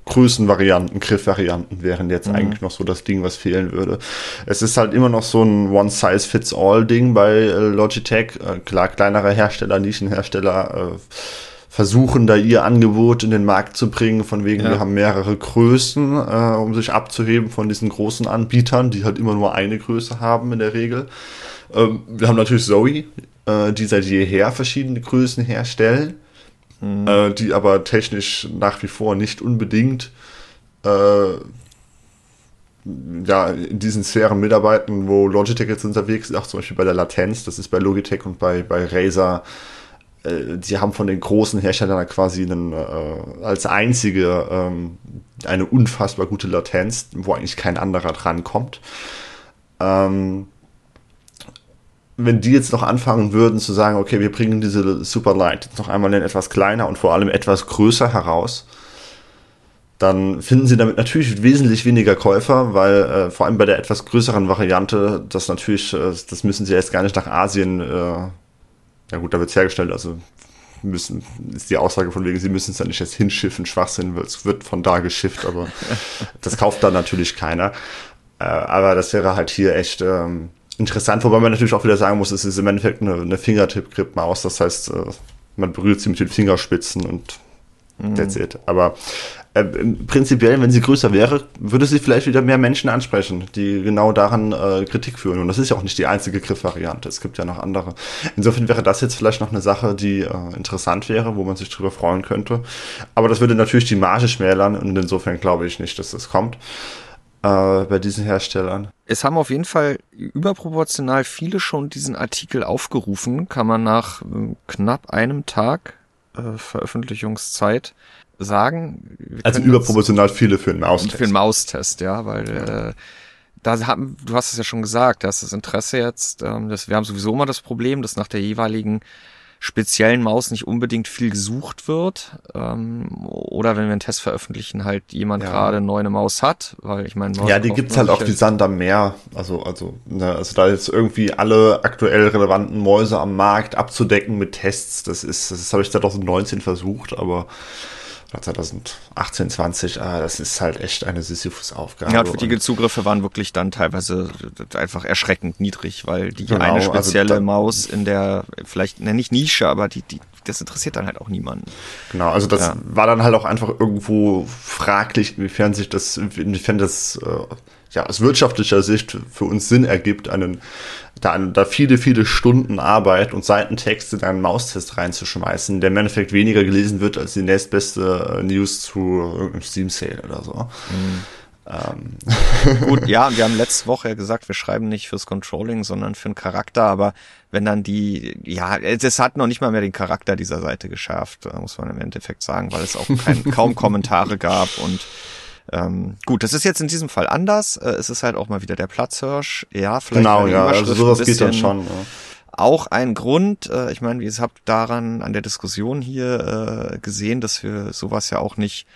[SPEAKER 2] Größenvarianten, Griffvarianten wären jetzt eigentlich noch so das Ding, was fehlen würde. Es ist halt immer noch so ein One-Size-Fits-All-Ding bei äh, Logitech. Äh, klar, kleinere Hersteller, Nischenhersteller äh, versuchen da ihr Angebot in den Markt zu bringen, von wegen,
[SPEAKER 1] Ja.
[SPEAKER 2] wir haben mehrere Größen, um sich abzuheben von diesen großen Anbietern, die halt immer nur eine Größe haben in der Regel. Ähm, wir haben natürlich Zoe, die seit jeher verschiedene Größen herstellen, äh, die aber technisch nach wie vor nicht unbedingt äh, ja, in diesen Sphären mitarbeiten, wo Logitech jetzt unterwegs ist, auch zum Beispiel bei der Latenz, das ist bei Logitech und bei, bei Razer, äh, die haben von den großen Herstellern quasi einen, äh, als einzige ähm, eine unfassbar gute Latenz, wo eigentlich kein anderer drankommt. Ähm, wenn die jetzt noch anfangen würden zu sagen, okay, wir bringen diese Superlight jetzt noch einmal in etwas kleiner und vor allem etwas größer heraus, dann finden sie damit natürlich wesentlich weniger Käufer, weil äh, vor allem bei der etwas größeren Variante, das natürlich, äh, das müssen sie erst gar nicht nach Asien, äh, ja gut, da wird es hergestellt, also müssen, ist die Aussage von wegen, sie müssen es ja nicht erst hinschiffen, Schwachsinn, weil es wird von da geschifft, aber das kauft dann natürlich keiner. Äh, aber das wäre halt hier echt, ähm, interessant, wobei man natürlich auch wieder sagen muss, es ist im Endeffekt eine, eine Fingertip-Grip-Maus, das heißt, äh, man berührt sie mit den Fingerspitzen und mhm. that's it. Aber äh, prinzipiell, wenn sie größer wäre, würde sie vielleicht wieder mehr Menschen ansprechen, die genau daran äh, Kritik führen. Und das ist ja auch nicht die einzige Griffvariante. Es gibt ja noch andere. Insofern wäre das jetzt vielleicht noch eine Sache, die äh, interessant wäre, wo man sich drüber freuen könnte. Aber das würde natürlich die Marge schmälern und insofern glaube ich nicht, dass das kommt äh, bei diesen Herstellern.
[SPEAKER 1] Es haben auf jeden Fall überproportional viele schon diesen Artikel aufgerufen, kann man nach äh, knapp einem Tag äh, Veröffentlichungszeit sagen.
[SPEAKER 2] Also überproportional viele für einen Maustest.
[SPEAKER 1] Für einen Maustest, ja, weil. Äh, da haben, du hast es ja schon gesagt, dass das Interesse jetzt, ähm, das, wir haben sowieso immer das Problem, dass nach der jeweiligen speziellen Maus nicht unbedingt viel gesucht wird. Ähm, oder wenn wir einen Test veröffentlichen, halt jemand ja. gerade neu eine Maus hat, weil ich meine,
[SPEAKER 2] ja, die gibt's halt auch wie Sand am Meer. Also, also, ne, also da jetzt irgendwie alle aktuell relevanten Mäuse am Markt abzudecken mit Tests, das ist, das habe ich 2019 versucht, aber 2018, 20, ah, das ist halt echt eine Sisyphus-Aufgabe.
[SPEAKER 1] Ja, und die Zugriffe waren wirklich dann teilweise einfach erschreckend niedrig, weil die genau, eine also spezielle also Maus in der, vielleicht nenne ich Nische, aber die, die, das interessiert dann halt auch niemanden.
[SPEAKER 2] Genau, also das ja. war dann halt auch einfach irgendwo fraglich, inwiefern sich das, inwiefern das äh, ja, aus wirtschaftlicher Sicht für uns Sinn ergibt, einen, da, da viele, viele Stunden Arbeit und Seitentexte in einen Maustest reinzuschmeißen, der im Endeffekt weniger gelesen wird als die nächstbeste äh, News zu irgendeinem Steam-Sale oder so. Mhm.
[SPEAKER 1] Ähm. Gut, ja, wir haben letzte Woche ja gesagt, wir schreiben nicht fürs Controlling, sondern für den Charakter, aber wenn dann die, ja, es hat noch nicht mal mehr den Charakter dieser Seite geschärft, muss man im Endeffekt sagen, weil es auch kein, kaum Kommentare gab und ähm, gut, das ist jetzt in diesem Fall anders. Äh, es ist halt auch mal wieder der Platzhirsch. Ja, vielleicht.
[SPEAKER 2] Genau, ja, also sowas geht dann schon. Ja.
[SPEAKER 1] Auch ein Grund, äh, ich meine, ihr habt daran an der Diskussion hier äh, gesehen, dass wir sowas ja auch nicht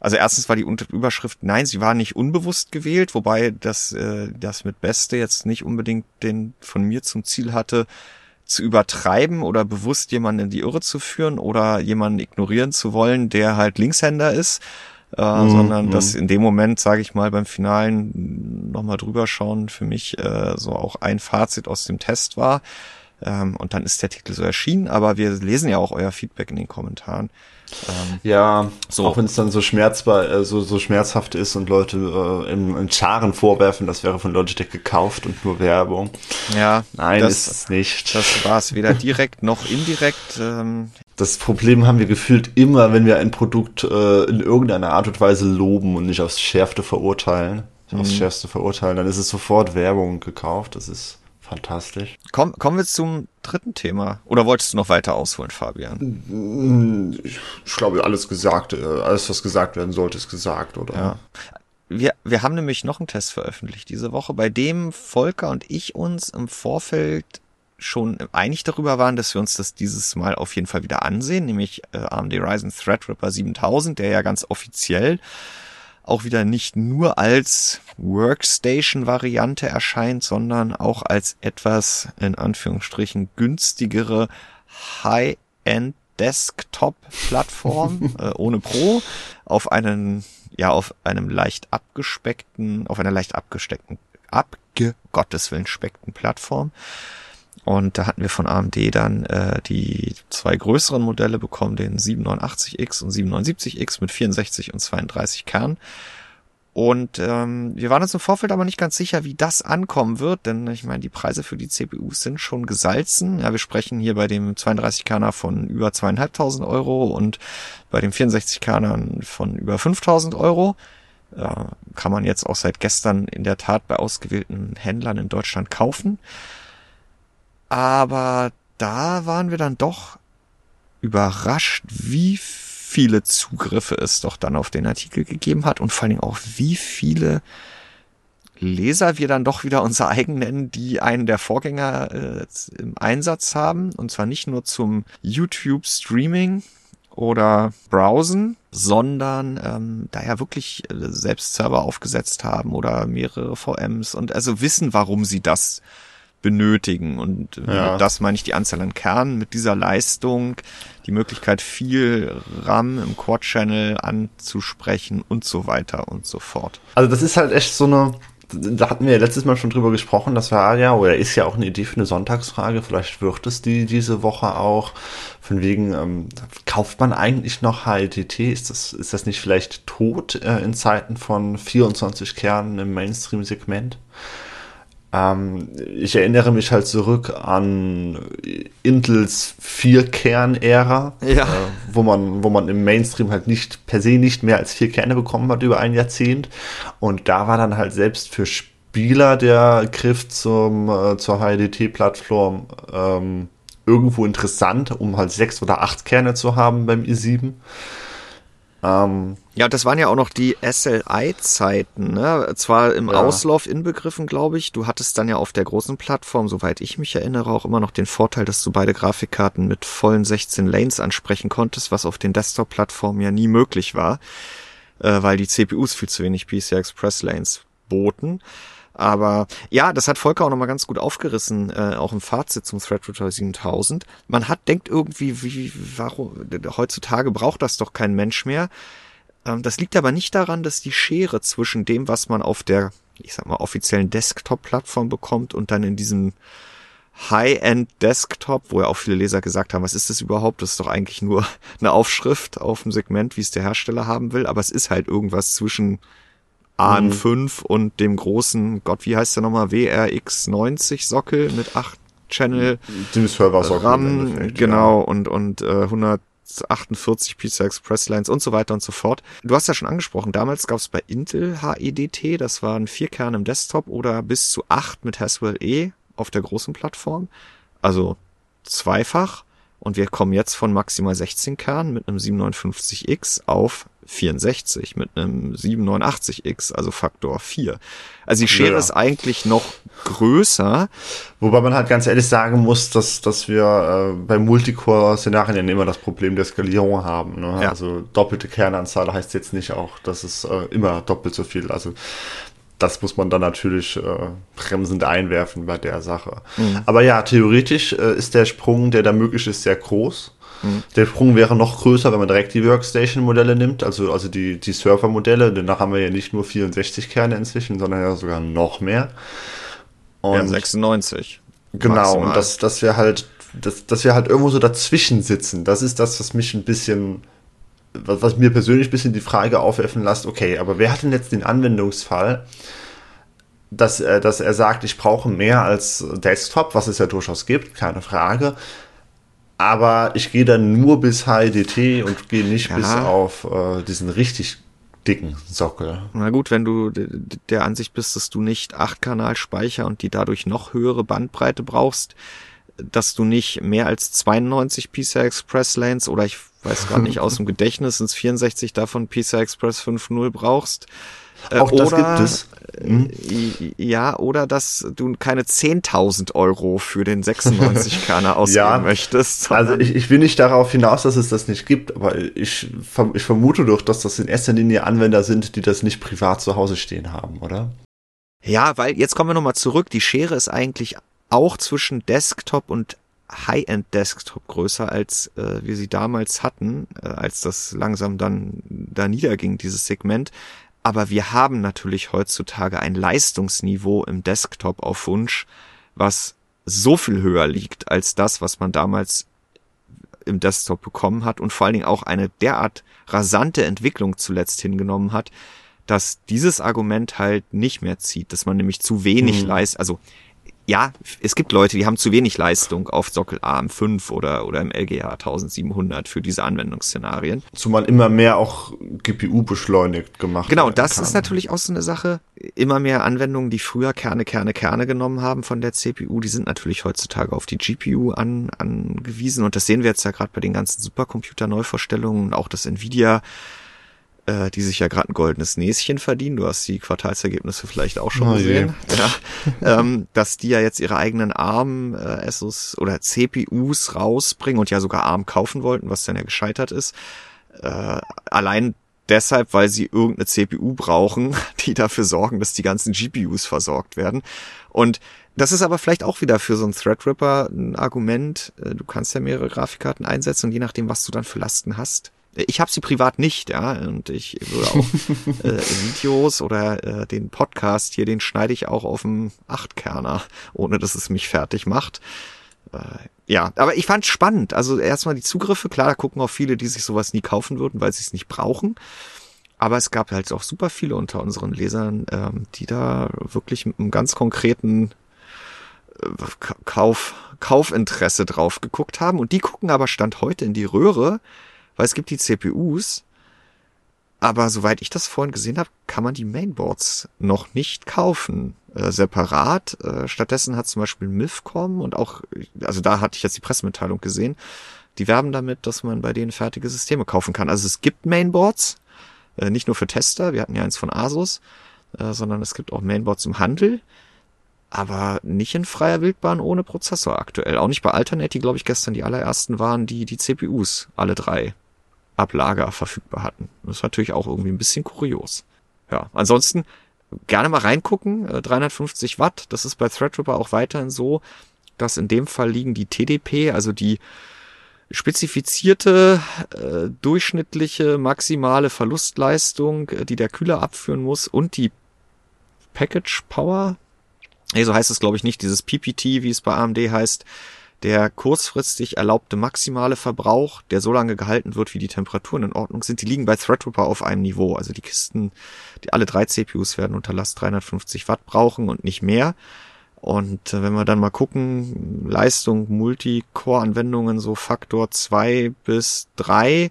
[SPEAKER 1] also erstens war die Überschrift, nein, sie war nicht unbewusst gewählt, wobei das, äh, das mit Beste jetzt nicht unbedingt den von mir zum Ziel hatte, zu übertreiben oder bewusst jemanden in die Irre zu führen oder jemanden ignorieren zu wollen, der halt Linkshänder ist, äh, mhm. sondern mhm. dass in dem Moment, sage ich mal, beim Finalen nochmal drüber schauen für mich äh, so auch ein Fazit aus dem Test war. Ähm, und dann ist der Titel so erschienen, aber wir lesen ja auch euer Feedback in den Kommentaren.
[SPEAKER 2] Ähm, ja, so. auch wenn es dann so schmerzbar, äh, so, so schmerzhaft ist und Leute äh, in, in Scharen vorwerfen, das wäre von Logitech gekauft und nur Werbung.
[SPEAKER 1] Ja,
[SPEAKER 2] nein, das, ist es nicht.
[SPEAKER 1] Das war es weder direkt noch indirekt. Ähm,
[SPEAKER 2] das Problem haben wir gefühlt immer, wenn wir ein Produkt äh, in irgendeiner Art und Weise loben und nicht aufs Schärfste verurteilen. Mhm. Aufs Schärfste verurteilen, dann ist es sofort Werbung gekauft. Das ist fantastisch.
[SPEAKER 1] Komm, kommen wir zum dritten Thema. Oder wolltest du noch weiter ausholen, Fabian?
[SPEAKER 2] Ich glaube, alles gesagt, äh, alles, was gesagt werden sollte, ist gesagt, oder?
[SPEAKER 1] Ja. Wir, wir haben nämlich noch einen Test veröffentlicht diese Woche, bei dem Volker und ich uns im Vorfeld schon einig darüber waren, dass wir uns das dieses Mal auf jeden Fall wieder ansehen, nämlich äh, AMD Ryzen Threadripper 7000, der ja ganz offiziell auch wieder nicht nur als Workstation-Variante erscheint, sondern auch als etwas in Anführungsstrichen günstigere High-End Desktop-Plattform äh, ohne Pro auf einen ja auf einem leicht abgespeckten auf einer leicht abgesteckten abge Gottes Willen speckten Plattform und da hatten wir von AMD dann äh, die zwei größeren Modelle bekommen, den 789X und 779X mit 64 und 32 Kern. Und ähm, wir waren uns im Vorfeld aber nicht ganz sicher, wie das ankommen wird, denn ich meine, die Preise für die CPUs sind schon gesalzen. Ja, wir sprechen hier bei dem 32 Kerner von über zweieinhalbtausend Euro und bei dem 64 Kernern von über 5000 Euro. Äh, kann man jetzt auch seit gestern in der Tat bei ausgewählten Händlern in Deutschland kaufen. Aber da waren wir dann doch überrascht, wie viele Zugriffe es doch dann auf den Artikel gegeben hat und vor allen Dingen auch wie viele Leser wir dann doch wieder unser eigen nennen, die einen der Vorgänger äh, im Einsatz haben. Und zwar nicht nur zum YouTube-Streaming oder Browsen, sondern ähm, da ja wirklich äh, selbst Server aufgesetzt haben oder mehrere VMs und also wissen, warum sie das benötigen. Und äh, ja. das meine ich die Anzahl an Kernen mit dieser Leistung, die Möglichkeit viel RAM im Quad-Channel anzusprechen und so weiter und so fort.
[SPEAKER 2] Also das ist halt echt so eine da hatten wir ja letztes Mal schon drüber gesprochen, das war ja oder ist ja auch eine Idee für eine Sonntagsfrage, vielleicht wird es die diese Woche auch. Von wegen, ähm, kauft man eigentlich noch HLTT? Ist das, ist das nicht vielleicht tot äh, in Zeiten von 24 Kernen im Mainstream-Segment? Ähm, ich erinnere mich halt zurück an Intels Vier-Kern-Ära, ja. äh, wo, man, wo man im Mainstream halt nicht per se nicht mehr als vier Kerne bekommen hat über ein Jahrzehnt. Und da war dann halt selbst für Spieler der Griff zum, äh, zur HDT-Plattform ähm, irgendwo interessant, um halt sechs oder acht Kerne zu haben beim i7.
[SPEAKER 1] Ähm, ja, das waren ja auch noch die SLI-Zeiten, ne? Zwar im ja. Auslauf inbegriffen, glaube ich. Du hattest dann ja auf der großen Plattform, soweit ich mich erinnere, auch immer noch den Vorteil, dass du beide Grafikkarten mit vollen 16 Lanes ansprechen konntest, was auf den Desktop-Plattformen ja nie möglich war, äh, weil die CPUs viel zu wenig PCI Express Lanes boten. Aber ja, das hat Volker auch nochmal ganz gut aufgerissen, äh, auch im Fazit zum Threadripper 7000. Man hat, denkt irgendwie, wie, warum, heutzutage braucht das doch kein Mensch mehr. Ähm, das liegt aber nicht daran, dass die Schere zwischen dem, was man auf der, ich sag mal, offiziellen Desktop-Plattform bekommt und dann in diesem High-End-Desktop, wo ja auch viele Leser gesagt haben, was ist das überhaupt? Das ist doch eigentlich nur eine Aufschrift auf dem Segment, wie es der Hersteller haben will, aber es ist halt irgendwas zwischen AN5 mhm. und dem großen, Gott, wie heißt der nochmal, WRX90 Sockel mit 8 Channel
[SPEAKER 2] dem Server Sockel
[SPEAKER 1] RAM, genau, ja. und, und äh, 148 PCI Express Lines und so weiter und so fort. Du hast ja schon angesprochen, damals gab es bei Intel HEDT, das waren vier Kerne im Desktop oder bis zu acht mit Haswell E auf der großen Plattform. Also zweifach. Und wir kommen jetzt von maximal 16 Kernen mit einem 759X auf 64 mit einem 789X, also Faktor 4. Also die Schere ja. ist eigentlich noch größer.
[SPEAKER 2] Wobei man halt ganz ehrlich sagen muss, dass, dass wir äh, bei Multicore-Szenarien immer das Problem der Skalierung haben. Ne? Ja. Also doppelte Kernanzahl heißt jetzt nicht auch, dass es äh, immer doppelt so viel. Also das muss man dann natürlich äh, bremsend einwerfen bei der Sache. Mhm. Aber ja, theoretisch äh, ist der Sprung, der da möglich ist, sehr groß. Mhm. Der Sprung wäre noch größer, wenn man direkt die Workstation-Modelle nimmt, also, also die, die Server-Modelle. Denn da haben wir ja nicht nur 64 Kerne inzwischen, sondern ja sogar noch mehr.
[SPEAKER 1] Und ja, 96.
[SPEAKER 2] Genau, maximal. und dass, dass wir halt, dass, dass wir halt irgendwo so dazwischen sitzen. Das ist das, was mich ein bisschen, was, was mir persönlich ein bisschen die Frage aufwerfen lässt, okay, aber wer hat denn jetzt den Anwendungsfall, dass, äh, dass er sagt, ich brauche mehr als Desktop, was es ja durchaus gibt, keine Frage aber ich gehe dann nur bis HDT und gehe nicht ja. bis auf äh, diesen richtig dicken Sockel.
[SPEAKER 1] Na gut, wenn du der Ansicht bist, dass du nicht 8-Kanal-Speicher und die dadurch noch höhere Bandbreite brauchst, dass du nicht mehr als 92 PCI Express Lanes oder ich weiß gar nicht aus dem Gedächtnis ins 64 davon PCI Express 5.0 brauchst,
[SPEAKER 2] äh, Auch das oder, gibt es.
[SPEAKER 1] Mhm. Ja, oder dass du keine 10.000 Euro für den 96-Kerner ausgeben ja, möchtest.
[SPEAKER 2] Also ich, ich will nicht darauf hinaus, dass es das nicht gibt, aber ich, ich vermute doch, dass das in erster Linie Anwender sind, die das nicht privat zu Hause stehen haben, oder?
[SPEAKER 1] Ja, weil jetzt kommen wir nochmal zurück. Die Schere ist eigentlich auch zwischen Desktop und High-End-Desktop größer, als äh, wir sie damals hatten, äh, als das langsam dann da niederging, dieses Segment. Aber wir haben natürlich heutzutage ein Leistungsniveau im Desktop auf Wunsch, was so viel höher liegt als das, was man damals im Desktop bekommen hat und vor allen Dingen auch eine derart rasante Entwicklung zuletzt hingenommen hat, dass dieses Argument halt nicht mehr zieht, dass man nämlich zu wenig mhm. leistet, also ja, es gibt Leute, die haben zu wenig Leistung auf Sockel AM5 oder, oder im LGA 1700 für diese Anwendungsszenarien.
[SPEAKER 2] Zumal immer mehr auch GPU beschleunigt gemacht
[SPEAKER 1] Genau, das kann. ist natürlich auch so eine Sache. Immer mehr Anwendungen, die früher Kerne, Kerne, Kerne genommen haben von der CPU, die sind natürlich heutzutage auf die GPU an, angewiesen. Und das sehen wir jetzt ja gerade bei den ganzen Supercomputer-Neuvorstellungen, auch das Nvidia äh, die sich ja gerade ein goldenes Näschen verdienen. Du hast die Quartalsergebnisse vielleicht auch schon oh gesehen. Ja. ähm, dass die ja jetzt ihre eigenen ARM äh, oder CPUs rausbringen und ja sogar ARM kaufen wollten, was dann ja gescheitert ist. Äh, allein deshalb, weil sie irgendeine CPU brauchen, die dafür sorgen, dass die ganzen GPUs versorgt werden. Und das ist aber vielleicht auch wieder für so einen Threadripper ein Argument. Äh, du kannst ja mehrere Grafikkarten einsetzen und je nachdem, was du dann für Lasten hast, Ich habe sie privat nicht, ja, und ich würde auch äh, Videos oder äh, den Podcast hier, den schneide ich auch auf dem Achtkerner, ohne dass es mich fertig macht. Äh, ja, aber ich fand spannend. Also erstmal die Zugriffe, klar, da gucken auch viele, die sich sowas nie kaufen würden, weil sie es nicht brauchen. Aber es gab halt auch super viele unter unseren Lesern, ähm, die da wirklich mit einem ganz konkreten äh, Kauf, Kaufinteresse drauf geguckt haben. Und die gucken aber Stand heute in die Röhre, weil es gibt die CPUs. Aber soweit ich das vorhin gesehen habe, kann man die Mainboards noch nicht kaufen äh, separat. Äh, stattdessen hat zum Beispiel Mifcom und auch, also da hatte ich jetzt die Pressemitteilung gesehen, die werben damit, dass man bei denen fertige Systeme kaufen kann. Also es gibt Mainboards, äh, nicht nur für Tester, wir hatten ja eins von Asus, äh, sondern es gibt auch Mainboards im Handel, aber nicht in freier Wildbahn ohne Prozessor aktuell. Auch nicht bei Alternate, die glaube ich gestern die allerersten waren, die die CPUs alle drei ab Lager verfügbar hatten. Das ist natürlich auch irgendwie ein bisschen kurios. Ja, ansonsten gerne mal reingucken. 350 äh, Watt, das ist bei Threadripper auch weiterhin so, dass in dem Fall liegen die TDP, also die spezifizierte äh, durchschnittliche maximale Verlustleistung, äh, die der Kühler abführen muss und die Package Power, nee, so heißt es glaube ich nicht, dieses PPT, wie es bei AMD heißt, der kurzfristig erlaubte maximale Verbrauch, der so lange gehalten wird, wie die Temperaturen in Ordnung sind, die liegen bei Threadripper auf einem Niveau. Also die Kisten, die alle drei CPUs werden unter Last 350 Watt brauchen und nicht mehr. Und äh, wenn wir dann mal gucken, Leistung, Multicore-Anwendungen, so Faktor zwei bis drei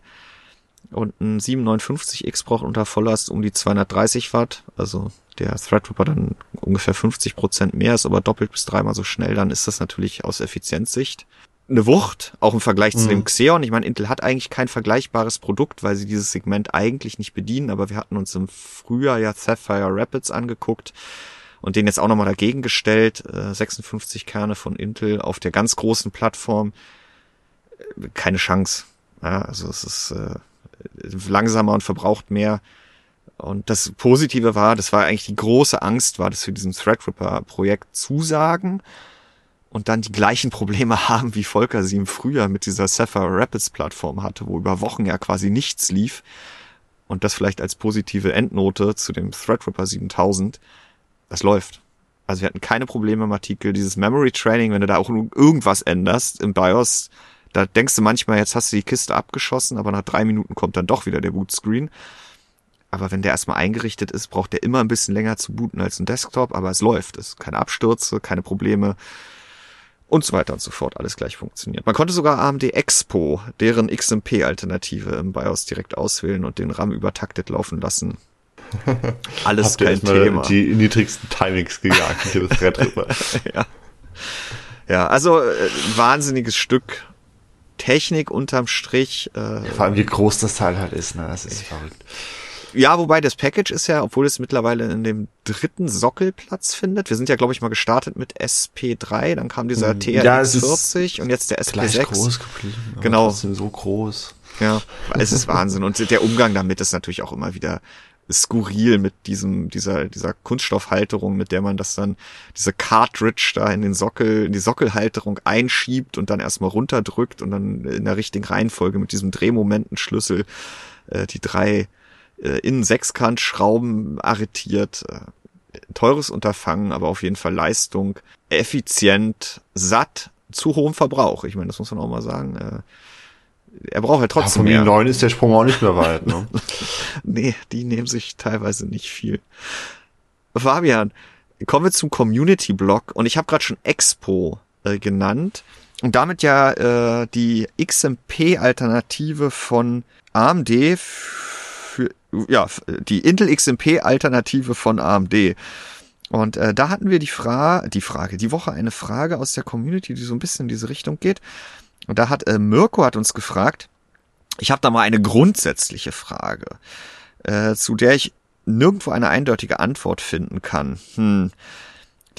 [SPEAKER 1] und ein 759X braucht unter Volllast um die 230 Watt. Also der Threadripper dann ungefähr 50 Prozent mehr ist, aber doppelt bis dreimal so schnell, dann ist das natürlich aus Effizienzsicht eine Wucht, auch im Vergleich mhm. zu dem Xeon. Ich meine, Intel hat eigentlich kein vergleichbares Produkt, weil sie dieses Segment eigentlich nicht bedienen, aber wir hatten uns im Frühjahr ja Sapphire Rapids angeguckt und den jetzt auch nochmal dagegen gestellt, 56 äh, Kerne von Intel auf der ganz großen Plattform, äh, keine Chance. Ja, also es ist äh, langsamer und verbraucht mehr. Und das Positive war, das war eigentlich die große Angst, war, dass wir diesem Threadripper-Projekt zusagen und dann die gleichen Probleme haben, wie Volker sie im Frühjahr mit dieser Sapphire Rapids Plattform hatte, wo über Wochen ja quasi nichts lief. Und das vielleicht als positive Endnote zu dem Threadripper 7000 das läuft. Also wir hatten keine Probleme im Artikel. Dieses Memory Training, wenn du da auch irgendwas änderst im BIOS, da denkst du manchmal, jetzt hast du die Kiste abgeschossen, aber nach drei Minuten kommt dann doch wieder der Bootscreen. Aber wenn der erstmal eingerichtet ist, braucht der immer ein bisschen länger zu booten als ein Desktop, aber es läuft. Es keine Abstürze, keine Probleme und so weiter und so fort. Alles gleich funktioniert. Man konnte sogar AMD Expo, deren XMP-Alternative im BIOS direkt auswählen und den RAM übertaktet laufen lassen.
[SPEAKER 2] Alles kein Thema. Die niedrigsten Timings gejagt
[SPEAKER 1] ja. ja, also äh, wahnsinniges Stück Technik unterm Strich. Äh,
[SPEAKER 2] Vor allem wie groß das Teil halt ist, ne? Das ist verrückt.
[SPEAKER 1] Ja, wobei das Package ist ja, obwohl es mittlerweile in dem dritten Sockel Platz findet. Wir sind ja, glaube ich, mal gestartet mit SP3, dann kam dieser hm. TRX ja, 40 und jetzt der SP6.
[SPEAKER 2] groß geblieben,
[SPEAKER 1] genau.
[SPEAKER 2] so groß.
[SPEAKER 1] Ja, es ist Wahnsinn. Und der Umgang damit ist natürlich auch immer wieder skurril mit diesem, dieser, dieser Kunststoffhalterung, mit der man das dann, diese Cartridge da in den Sockel, in die Sockelhalterung einschiebt und dann erstmal runterdrückt und dann in der richtigen Reihenfolge mit diesem Drehmomentenschlüssel äh, die drei äh, Innen-Sechskant-Schrauben arretiert. Äh, teures Unterfangen, aber auf jeden Fall Leistung, effizient, satt, zu hohem Verbrauch. Ich meine, das muss man auch mal sagen. Äh, er braucht halt trotzdem
[SPEAKER 2] ja, von mehr. 9 ist der Sprung auch nicht mehr weit. Ne?
[SPEAKER 1] nee, die nehmen sich teilweise nicht viel. Fabian, kommen wir zum Community-Blog und ich habe gerade schon Expo äh, genannt und damit ja äh, die XMP-Alternative von AMD für ja die Intel XMP-Alternative von AMD. Und äh, da hatten wir die Frage, die Frage, die Woche eine Frage aus der Community, die so ein bisschen in diese Richtung geht. Und da hat äh, Mirko hat uns gefragt, ich habe da mal eine grundsätzliche Frage, äh, zu der ich nirgendwo eine eindeutige Antwort finden kann. Hm.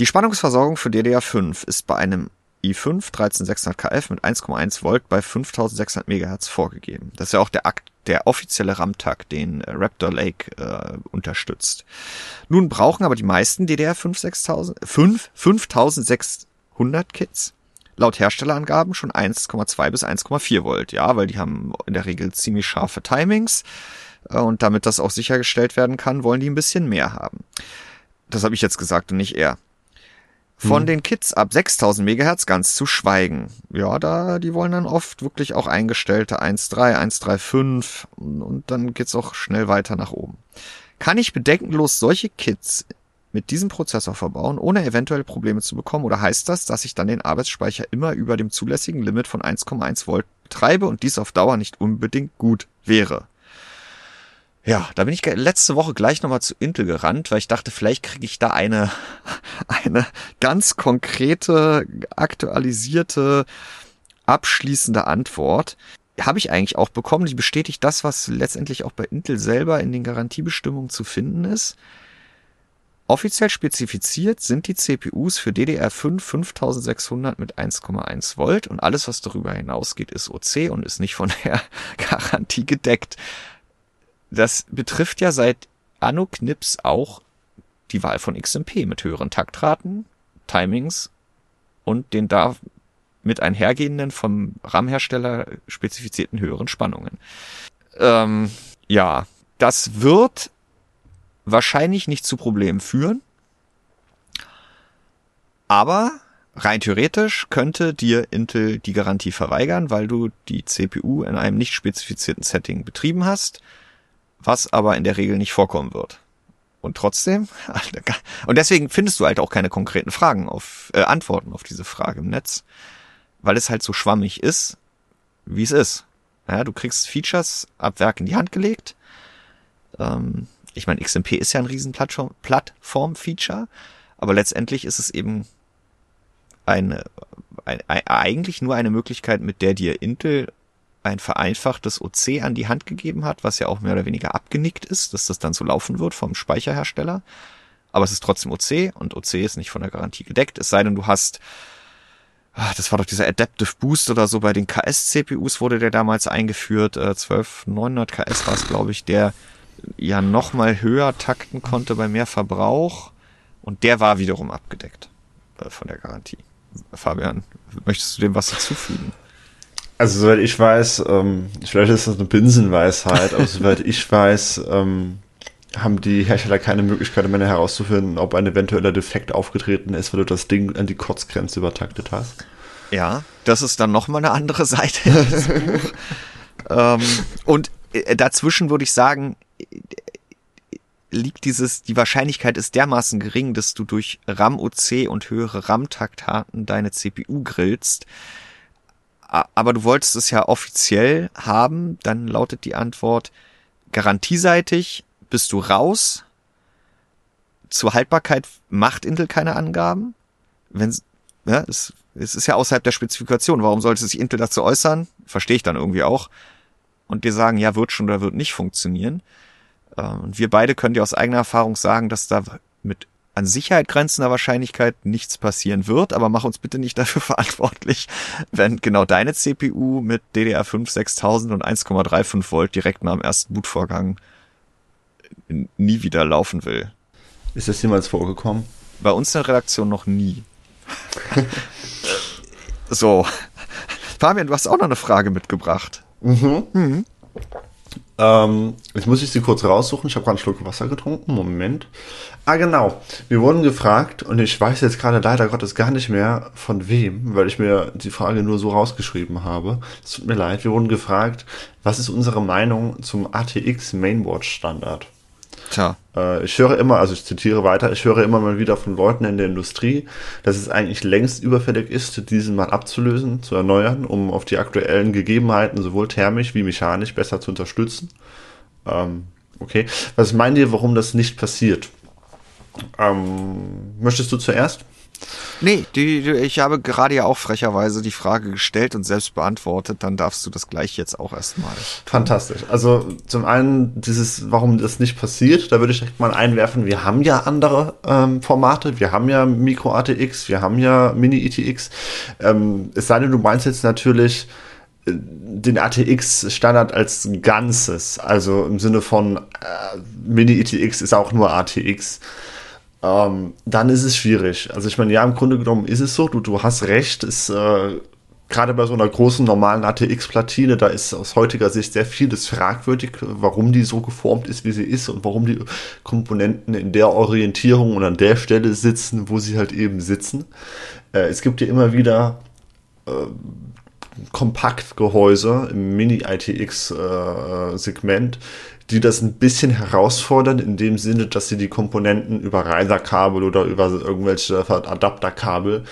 [SPEAKER 1] Die Spannungsversorgung für DDR5 ist bei einem i5 13600 KF mit 1,1 Volt bei 5600 MHz vorgegeben. Das ist ja auch der Akt, der offizielle RAM-Tag, den äh, Raptor Lake äh, unterstützt. Nun brauchen aber die meisten DDR5 6000, 5, 5600 Kits laut Herstellerangaben schon 1,2 bis 1,4 Volt, ja, weil die haben in der Regel ziemlich scharfe Timings äh, und damit das auch sichergestellt werden kann, wollen die ein bisschen mehr haben. Das habe ich jetzt gesagt und nicht er. Von hm. den Kids ab 6000 Megahertz ganz zu schweigen. Ja, da, die wollen dann oft wirklich auch eingestellte 1.3, 1.3.5 und dann geht's auch schnell weiter nach oben. Kann ich bedenkenlos solche Kits mit diesem Prozessor verbauen, ohne eventuell Probleme zu bekommen? Oder heißt das, dass ich dann den Arbeitsspeicher immer über dem zulässigen Limit von 1,1 Volt betreibe und dies auf Dauer nicht unbedingt gut wäre? Ja, da bin ich letzte Woche gleich nochmal zu Intel gerannt, weil ich dachte, vielleicht kriege ich da eine, eine ganz konkrete, aktualisierte, abschließende Antwort. Habe ich eigentlich auch bekommen. Die bestätigt das, was letztendlich auch bei Intel selber in den Garantiebestimmungen zu finden ist. Offiziell spezifiziert sind die CPUs für DDR5 5600 mit 1,1 Volt und alles, was darüber hinausgeht, ist OC und ist nicht von der Garantie gedeckt das betrifft ja seit Anno Knips auch die Wahl von XMP mit höheren Taktraten, Timings und den da mit einhergehenden vom RAM-Hersteller spezifizierten höheren Spannungen. Ähm, ja, das wird wahrscheinlich nicht zu Problemen führen, aber rein theoretisch könnte dir Intel die Garantie verweigern, weil du die CPU in einem nicht spezifizierten Setting betrieben hast was aber in der Regel nicht vorkommen wird. Und trotzdem, und deswegen findest du halt auch keine konkreten Fragen auf, äh, Antworten auf diese Frage im Netz, weil es halt so schwammig ist, wie es ist. Ja, du kriegst Features ab Werk in die Hand gelegt. Ähm, ich meine, XMP ist ja ein riesen Plattform-Feature, aber letztendlich ist es eben eine, ein, eigentlich nur eine Möglichkeit, mit der dir Intel ein vereinfachtes OC an die Hand gegeben hat, was ja auch mehr oder weniger abgenickt ist, dass das dann so laufen wird vom Speicherhersteller. Aber es ist trotzdem OC und OC ist nicht von der Garantie gedeckt, es sei denn, du hast, ah, das war doch dieser Adaptive Boost oder so, bei den KS-CPUs wurde der damals eingeführt, äh, 12900 KS war es, glaube ich, der ja nochmal höher takten konnte bei mehr Verbrauch und der war wiederum abgedeckt äh, von der Garantie. Fabian, möchtest du dem was hinzufügen?
[SPEAKER 2] Also soweit ich weiß, ähm, vielleicht ist das eine Binsenweisheit, aber soweit ich weiß, ähm, haben die Hersteller keine Möglichkeit mehr herauszufinden, ob ein eventueller Defekt aufgetreten ist, weil du das Ding an die Kotzgrenze übertaktet hast.
[SPEAKER 1] Ja, das ist dann nochmal eine andere Seite. ähm, und äh, dazwischen würde ich sagen, liegt dieses, die Wahrscheinlichkeit ist dermaßen gering, dass du durch RAM-OC und höhere RAM-Taktraten deine CPU grillst, aber du wolltest es ja offiziell haben, dann lautet die Antwort, garantieseitig bist du raus. Zur Haltbarkeit macht Intel keine Angaben. Wenn, ja, es, es ist ja außerhalb der Spezifikation. Warum sollte sich Intel dazu äußern? Verstehe ich dann irgendwie auch. Und dir sagen, ja, wird schon oder wird nicht funktionieren. Ähm, und wir beide können dir aus eigener Erfahrung sagen, dass da mit an Sicherheit grenzender Wahrscheinlichkeit nichts passieren wird, aber mach uns bitte nicht dafür verantwortlich, wenn genau deine CPU mit DDR5 6000 und 1,35 Volt direkt nach dem ersten Bootvorgang nie wieder laufen will.
[SPEAKER 2] Ist das jemals vorgekommen?
[SPEAKER 1] Bei uns in der Redaktion noch nie. so. Fabian, du hast auch noch eine Frage mitgebracht. Mhm.
[SPEAKER 2] mhm. Ähm, jetzt muss ich sie kurz raussuchen. Ich habe gerade einen Schluck Wasser getrunken. Moment. Ah, genau. Wir wurden gefragt, und ich weiß jetzt gerade leider Gottes gar nicht mehr von wem, weil ich mir die Frage nur so rausgeschrieben habe. Es tut mir leid. Wir wurden gefragt, was ist unsere Meinung zum ATX Mainboard Standard? Tja. Äh, ich höre immer, also ich zitiere weiter, ich höre immer mal wieder von Leuten in der Industrie, dass es eigentlich längst überfällig ist, diesen mal abzulösen, zu erneuern, um auf die aktuellen Gegebenheiten sowohl thermisch wie mechanisch besser zu unterstützen. Ähm, okay. Was meint ihr, warum das nicht passiert? Ähm, möchtest du zuerst?
[SPEAKER 1] Nee, die, die, ich habe gerade ja auch frecherweise die Frage gestellt und selbst beantwortet, dann darfst du das gleich jetzt auch erstmal.
[SPEAKER 2] Fantastisch. Also zum einen dieses, warum das nicht passiert, da würde ich direkt mal einwerfen, wir haben ja andere ähm, Formate, wir haben ja Micro ATX, wir haben ja Mini ETX. Ähm, es sei denn, du meinst jetzt natürlich äh, den ATX-Standard als Ganzes, also im Sinne von äh, Mini ETX ist auch nur ATX. Ähm, dann ist es schwierig. Also ich meine, ja, im Grunde genommen ist es so, du, du hast recht, ist äh, gerade bei so einer großen normalen ATX-Platine, da ist aus heutiger Sicht sehr vieles fragwürdig, warum die so geformt ist, wie sie ist und warum die Komponenten in der Orientierung und an der Stelle sitzen, wo sie halt eben sitzen. Äh, es gibt ja immer wieder äh, Kompaktgehäuse im Mini-ITX-Segment, äh, die das ein bisschen herausfordern, in dem Sinne, dass sie die Komponenten über Reiserkabel oder über irgendwelche Adapterkabel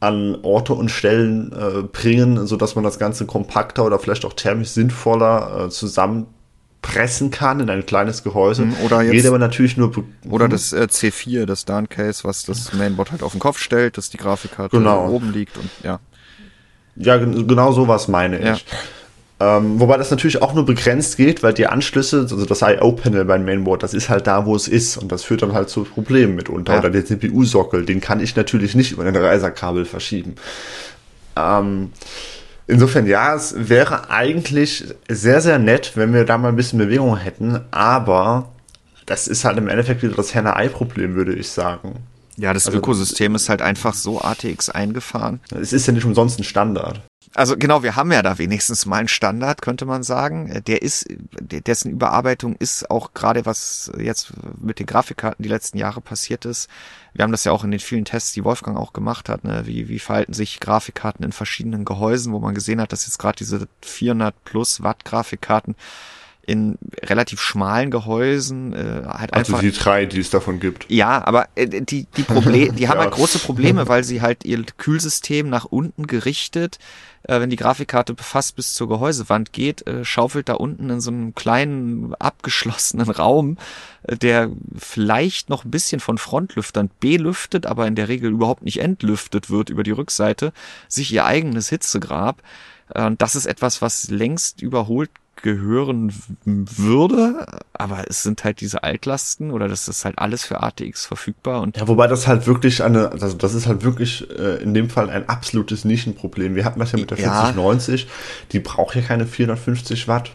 [SPEAKER 2] an Orte und Stellen äh, bringen, so dass man das Ganze kompakter oder vielleicht auch thermisch sinnvoller äh, zusammenpressen kann in ein kleines Gehäuse.
[SPEAKER 1] Mhm, oder jetzt,
[SPEAKER 2] Geht aber natürlich nur.
[SPEAKER 1] Oder das äh, C4, das Dan Case, was das Mainboard halt auf den Kopf stellt, dass die Grafikkarte
[SPEAKER 2] Genau.
[SPEAKER 1] oben liegt und ja.
[SPEAKER 2] Ja, gen- genau sowas meine ich. Ähm, wobei das natürlich auch nur begrenzt geht, weil die Anschlüsse, also das IO-Panel beim Mainboard, das ist halt da, wo es ist. Und das führt dann halt zu Problemen mitunter.
[SPEAKER 1] Ja.
[SPEAKER 2] Oder der CPU-Sockel, den kann ich natürlich nicht über den Reiserkabel verschieben. Ähm, insofern, ja, es wäre eigentlich sehr, sehr nett, wenn wir da mal ein bisschen Bewegung hätten. Aber das ist halt im Endeffekt wieder das Henne-Ei-Problem, würde ich sagen.
[SPEAKER 1] Ja, das
[SPEAKER 2] Also-
[SPEAKER 1] Ökosystem ist halt einfach so ATX eingefahren.
[SPEAKER 2] Es ist ja nicht umsonst ein Standard.
[SPEAKER 1] Also genau, wir haben ja da wenigstens mal einen Standard, könnte man sagen. Der ist, dessen Überarbeitung ist auch gerade was jetzt mit den Grafikkarten die letzten Jahre passiert ist. Wir haben das ja auch in den vielen Tests, die Wolfgang auch gemacht hat. Ne? Wie, wie verhalten sich Grafikkarten in verschiedenen Gehäusen, wo man gesehen hat, dass jetzt gerade diese 400 plus Watt Grafikkarten in relativ schmalen Gehäusen äh, halt
[SPEAKER 2] Also
[SPEAKER 1] einfach
[SPEAKER 2] die drei, die es davon gibt.
[SPEAKER 1] ja, aber äh, die, die, Proble die haben
[SPEAKER 2] Ja.
[SPEAKER 1] halt große Probleme, weil sie halt ihr Kühlsystem nach unten gerichtet, äh, wenn die Grafikkarte fast bis zur Gehäusewand geht, äh, schaufelt da unten in so einem kleinen abgeschlossenen Raum, äh, der vielleicht noch ein bisschen von Frontlüftern belüftet, aber in der Regel überhaupt nicht entlüftet wird über die Rückseite, sich ihr eigenes Hitzegrab. Äh, Und das ist etwas, was längst überholt gehören würde, aber es sind halt diese Altlasten oder das ist halt alles für ATX verfügbar und
[SPEAKER 2] Ja, wobei das halt wirklich eine, also das ist halt wirklich äh, in dem Fall ein absolutes Nischenproblem. Wir hatten das ja mit der
[SPEAKER 1] Ja.
[SPEAKER 2] 4090, die braucht ja keine 450 Watt.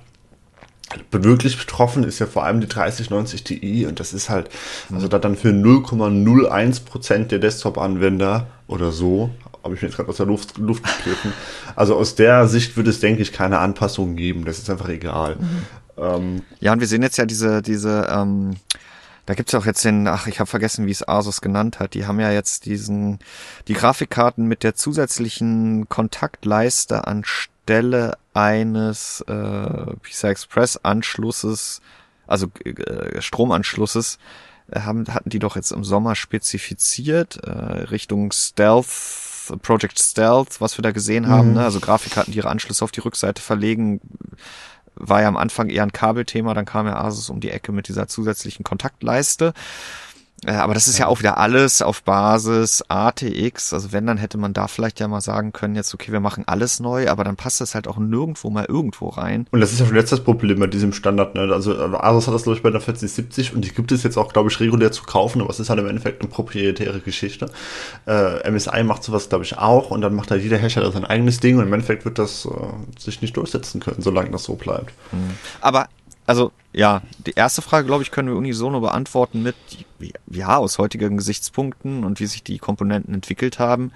[SPEAKER 2] Wirklich betroffen ist ja vor allem die 3090 Ti und das ist halt, also da dann für 0,01 Prozent der Desktop-Anwender oder so, habe ich mir jetzt gerade aus der Luft, Luft gegriffen. Also aus der Sicht würde es, denke ich, keine Anpassungen geben. Das ist einfach egal. Ähm,
[SPEAKER 1] ja und wir sehen jetzt ja diese diese ähm, da gibt's auch jetzt den, ach, ich habe vergessen, wie es Asus genannt hat. Die haben ja jetzt diesen, die Grafikkarten mit der zusätzlichen Kontaktleiste anstelle eines äh, PCI Express Anschlusses, also äh, Stromanschlusses, äh, haben, hatten die doch jetzt im Sommer spezifiziert, äh, Richtung Stealth, Project Stealth, was wir da gesehen haben, ne? also Grafikkarten, die ihre Anschlüsse auf die Rückseite verlegen, war ja am Anfang eher ein Kabelthema, dann kam ja Asus um die Ecke mit dieser zusätzlichen Kontaktleiste. Äh, Aber das ist ja auch wieder alles auf Basis ATX. Also wenn, dann hätte man da vielleicht ja mal sagen können, jetzt okay, wir machen alles neu, aber dann passt das halt auch nirgendwo mal irgendwo rein.
[SPEAKER 2] Und das ist ja schon jetzt das Problem bei diesem Standard. Ne? Also äh, Asus hat das, glaube ich, bei der 4070 und die gibt es jetzt auch, glaube ich, regulär zu kaufen, aber es ist halt im Endeffekt eine proprietäre Geschichte. Äh, MSI macht sowas, glaube ich, auch und dann macht halt jeder Hersteller sein eigenes Ding und im Endeffekt wird das äh, sich nicht durchsetzen können, solange das so bleibt.
[SPEAKER 1] Aber, also, ja, die erste Frage, glaube ich, können wir unisono beantworten mit, ja, aus heutigen Gesichtspunkten und wie sich die Komponenten entwickelt haben,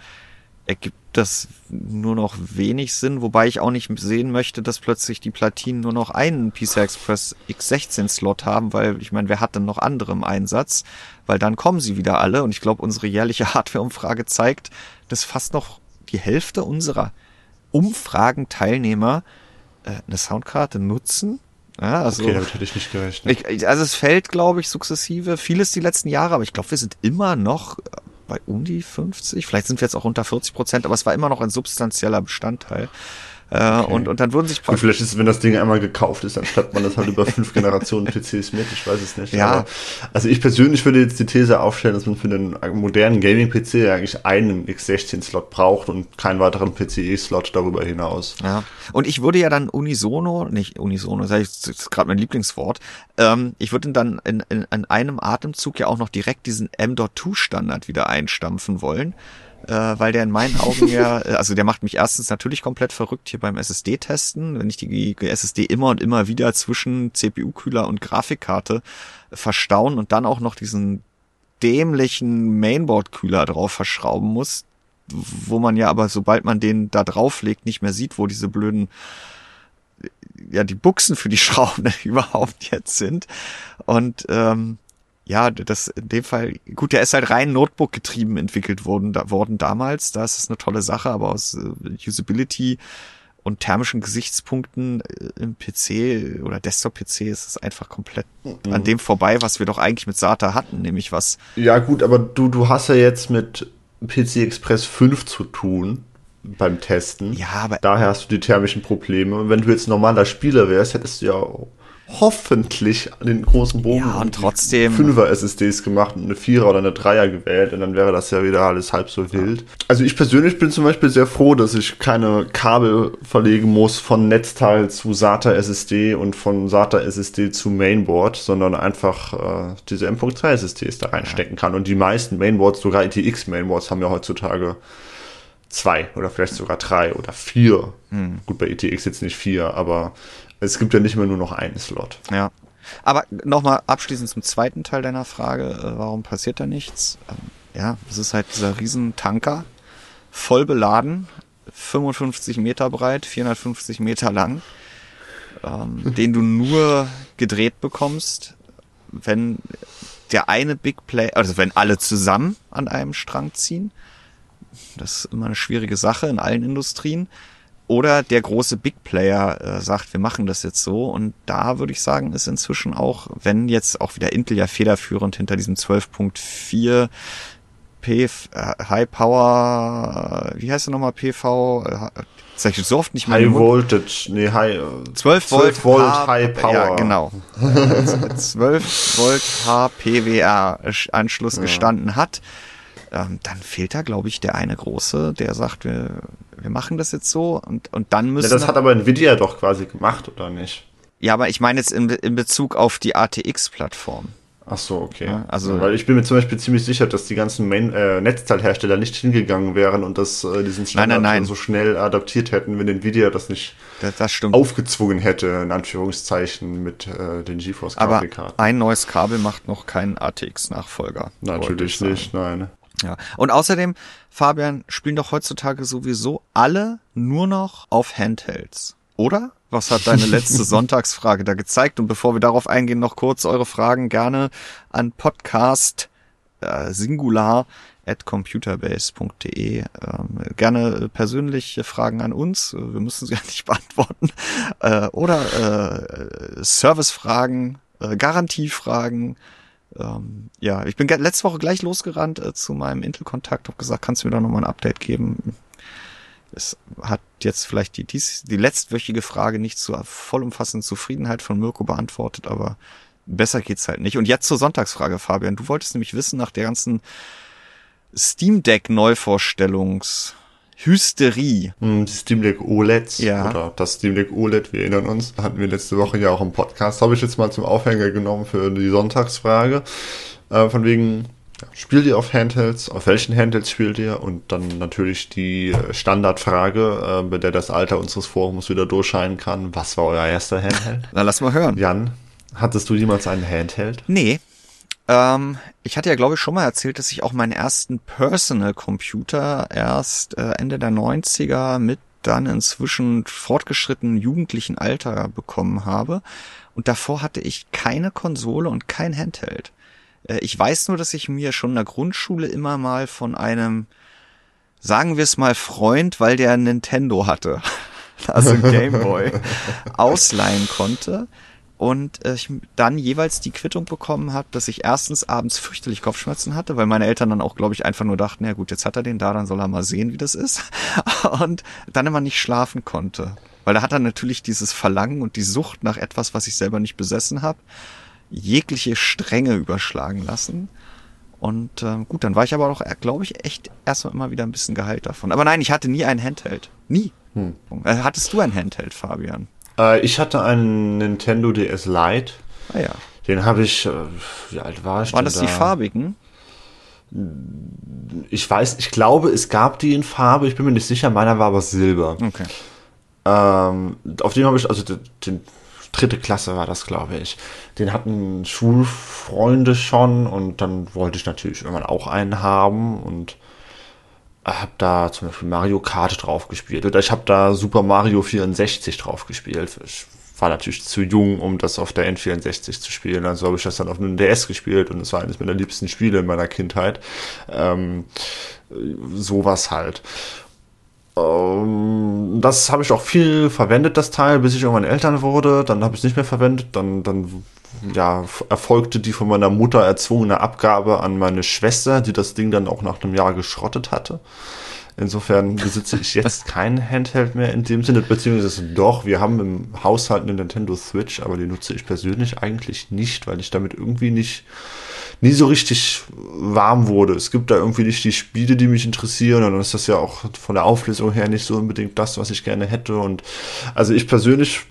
[SPEAKER 1] ergibt das nur noch wenig Sinn, wobei ich auch nicht sehen möchte, dass plötzlich die Platinen nur noch einen PCI Express X16 Slot haben, weil ich meine, wer hat denn noch andere im Einsatz? Weil dann kommen sie wieder alle und ich glaube, unsere jährliche Hardware-Umfrage zeigt, dass fast noch die Hälfte unserer Umfragenteilnehmer äh, eine Soundkarte nutzen. Ja, also
[SPEAKER 2] Okay, damit hätte ich nicht gerechnet.
[SPEAKER 1] ich, also es fällt, glaube ich, sukzessive. Vieles die letzten Jahre, aber ich glaube, wir sind immer noch bei um die 50. Vielleicht sind wir jetzt auch unter 40 Prozent, aber es war immer noch ein substanzieller Bestandteil. Äh, und, und dann würden sich
[SPEAKER 2] Und vielleicht ist, wenn das Ding einmal gekauft ist, dann schleppt man das halt über fünf Generationen PCs mit. Ich weiß es nicht.
[SPEAKER 1] Ja.
[SPEAKER 2] Aber, also ich persönlich würde jetzt die These aufstellen, dass man für einen modernen Gaming-PC eigentlich einen X16-Slot braucht und keinen weiteren PCE-Slot darüber hinaus.
[SPEAKER 1] Ja. Und ich würde ja dann unisono, nicht unisono, das ist gerade mein Lieblingswort, ähm, ich würde dann in, in, in einem Atemzug ja auch noch direkt diesen M.2-Standard wieder einstampfen wollen. Äh, weil der in meinen Augen ja, äh, also der macht mich erstens natürlich komplett verrückt hier beim SSD-Testen, wenn ich die SSD immer und immer wieder zwischen CPU-Kühler und Grafikkarte verstauen und dann auch noch diesen dämlichen Mainboard-Kühler drauf verschrauben muss, wo man ja aber, sobald man den da drauflegt, nicht mehr sieht, wo diese blöden ja die Buchsen für die Schrauben überhaupt jetzt sind. Und ähm, ja, das in dem Fall, gut, der ist halt rein Notebook getrieben entwickelt worden, da, worden damals. Da ist es eine tolle Sache, aber aus äh, Usability und thermischen Gesichtspunkten äh, im PC oder Desktop-PC ist es einfach komplett mhm. an dem vorbei, was wir doch eigentlich mit SATA hatten, nämlich was.
[SPEAKER 2] Ja, gut, aber du, du hast ja jetzt mit PC Express 5 zu tun beim Testen.
[SPEAKER 1] Ja, aber.
[SPEAKER 2] Daher hast du die thermischen Probleme. Und wenn du jetzt normaler Spieler wärst, hättest du ja hoffentlich den großen Bogen
[SPEAKER 1] ja, und trotzdem
[SPEAKER 2] Fünfer SSDs gemacht und eine Vierer oder eine Dreier gewählt und dann wäre das ja wieder alles halb so wild. Also ich persönlich bin zum Beispiel sehr froh, dass ich keine Kabel verlegen muss von Netzteil zu SATA SSD und von SATA SSD zu Mainboard, sondern einfach äh, diese M.2 SSDs da reinstecken kann. Und die meisten Mainboards, sogar ITX Mainboards, haben ja heutzutage zwei oder vielleicht sogar drei oder vier. Hm. Gut, bei ETX jetzt nicht vier, aber es gibt ja nicht mehr nur noch einen Slot.
[SPEAKER 1] Ja. Aber nochmal abschließend zum zweiten Teil deiner Frage, äh, warum passiert da nichts? Ähm, ja, es ist halt dieser Riesentanker, voll beladen, 55 Meter breit, 450 Meter lang, ähm, den du nur gedreht bekommst, wenn der eine Big Play, also wenn alle zusammen an einem Strang ziehen. Das ist immer eine schwierige Sache in allen Industrien. Oder der große Big Player äh, sagt, wir machen das jetzt so. Und da würde ich sagen, ist inzwischen auch, wenn jetzt auch wieder Intel ja federführend hinter diesem 12.4 P äh, High Power, wie heißt der nochmal PV? Äh, sag ich so oft nicht mehr.
[SPEAKER 2] High Voltage, nee, High.
[SPEAKER 1] 12 Volt,
[SPEAKER 2] 12 Volt H High Power. Ja,
[SPEAKER 1] genau. 12 Volt HPWR Anschluss ja. gestanden hat ähm, dann fehlt da, glaube ich, der eine große, der sagt, wir, wir machen das jetzt so und, und dann müssen.
[SPEAKER 2] Ja, das hat aber Nvidia doch quasi gemacht, oder nicht?
[SPEAKER 1] Ja, aber ich meine jetzt in, in Bezug auf die ATX-Plattform.
[SPEAKER 2] Ach so, okay. Ja, also, Weil ich bin mir zum Beispiel ziemlich sicher, dass die ganzen Main, äh, Netzteilhersteller nicht hingegangen wären und das, äh, diesen
[SPEAKER 1] Standard nein, nein, nein.
[SPEAKER 2] so schnell adaptiert hätten, wenn Nvidia das nicht
[SPEAKER 1] das, das
[SPEAKER 2] aufgezwungen hätte, in Anführungszeichen, mit äh, den GeForce
[SPEAKER 1] Aber ein neues Kabel macht noch keinen ATX-Nachfolger.
[SPEAKER 2] Natürlich nicht, nein.
[SPEAKER 1] Ja. Und außerdem, Fabian, spielen doch heutzutage sowieso alle nur noch auf Handhelds. Oder? Was hat deine letzte Sonntagsfrage da gezeigt? Und bevor wir darauf eingehen, noch kurz eure Fragen gerne an Podcast äh, Singular at computerbase.de. Ähm, gerne persönliche Fragen an uns. Wir müssen sie ja nicht beantworten. Äh, oder äh, Servicefragen, äh, Garantiefragen ähm, ja, ich bin letzte Woche gleich losgerannt äh, zu meinem Intel-Kontakt, habe gesagt, kannst du mir da nochmal ein Update geben? Es hat jetzt vielleicht die, dies, die letztwöchige Frage nicht zur vollumfassenden Zufriedenheit von Mirko beantwortet, aber besser geht's halt nicht. Und jetzt zur Sonntagsfrage, Fabian. Du wolltest nämlich wissen nach der ganzen Steam Deck Neuvorstellungs Hysterie.
[SPEAKER 2] Steam Deck OLEDs
[SPEAKER 1] ja.
[SPEAKER 2] oder das Steam Deck OLED, wir erinnern uns, hatten wir letzte Woche ja auch im Podcast, habe ich jetzt mal zum Aufhänger genommen für die Sonntagsfrage. Äh, von wegen, spielt ihr auf Handhelds? Auf welchen Handhelds spielt ihr? Und dann natürlich die äh, Standardfrage, äh, bei der das Alter unseres Forums wieder durchscheinen kann. Was war euer erster Handheld?
[SPEAKER 1] Na, lass mal hören.
[SPEAKER 2] Jan, hattest du jemals einen Handheld?
[SPEAKER 1] Nee, ähm, ich hatte ja, glaube ich, schon mal erzählt, dass ich auch meinen ersten Personal Computer erst äh, Ende der 90er mit dann inzwischen fortgeschrittenen jugendlichen Alter bekommen habe. Und davor hatte ich keine Konsole und kein Handheld. Äh, ich weiß nur, dass ich mir schon in der Grundschule immer mal von einem, sagen wir es mal, Freund, weil der Nintendo hatte, also Gameboy, ausleihen konnte und äh, ich dann jeweils die Quittung bekommen habe, dass ich erstens abends fürchterlich Kopfschmerzen hatte, weil meine Eltern dann auch, glaube ich, einfach nur dachten, ja gut, jetzt hat er den da, dann soll er mal sehen, wie das ist. Und dann immer nicht schlafen konnte. Weil da hat er natürlich dieses Verlangen und die Sucht nach etwas, was ich selber nicht besessen habe, jegliche Stränge überschlagen lassen. Und äh, gut, dann war ich aber auch, äh, glaube ich, echt erstmal immer wieder ein bisschen geheilt davon. Aber nein, ich hatte nie ein Handheld. Nie. Hm. Äh, hattest du ein Handheld, Fabian?
[SPEAKER 2] Äh, ich hatte einen Nintendo DS Lite.
[SPEAKER 1] Ah ja.
[SPEAKER 2] Den habe ich, äh, wie alt war ich
[SPEAKER 1] Waren das da? die farbigen?
[SPEAKER 2] Ich weiß, ich glaube, es gab die in Farbe, ich bin mir nicht sicher, meiner war aber Silber.
[SPEAKER 1] Okay.
[SPEAKER 2] Ähm, auf dem habe ich, also den, dritte Klasse war das, glaube ich. Den hatten Schulfreunde schon und dann wollte ich natürlich irgendwann auch einen haben und habe da zum Beispiel Mario Kart drauf gespielt oder ich habe da Super Mario 64 drauf gespielt. Ich war natürlich zu jung, um das auf der N64 zu spielen. Also habe ich das dann auf einem DS gespielt und es war eines meiner liebsten Spiele in meiner Kindheit. Ähm, sowas halt. Ähm, das habe ich auch viel verwendet, das Teil, bis ich irgendwann Eltern wurde. Dann habe ich es nicht mehr verwendet. Dann, dann ja, erfolgte die von meiner Mutter erzwungene Abgabe an meine Schwester, die das Ding dann auch nach einem Jahr geschrottet hatte. Insofern besitze ich jetzt kein Handheld mehr in dem Sinne, beziehungsweise doch, wir haben im Haushalt eine Nintendo Switch, aber die nutze ich persönlich eigentlich nicht, weil ich damit irgendwie nicht, nie so richtig warm wurde. Es gibt da irgendwie nicht die Spiele, die mich interessieren und dann ist das ja auch von der Auflösung her nicht so unbedingt das, was ich gerne hätte und also ich persönlich,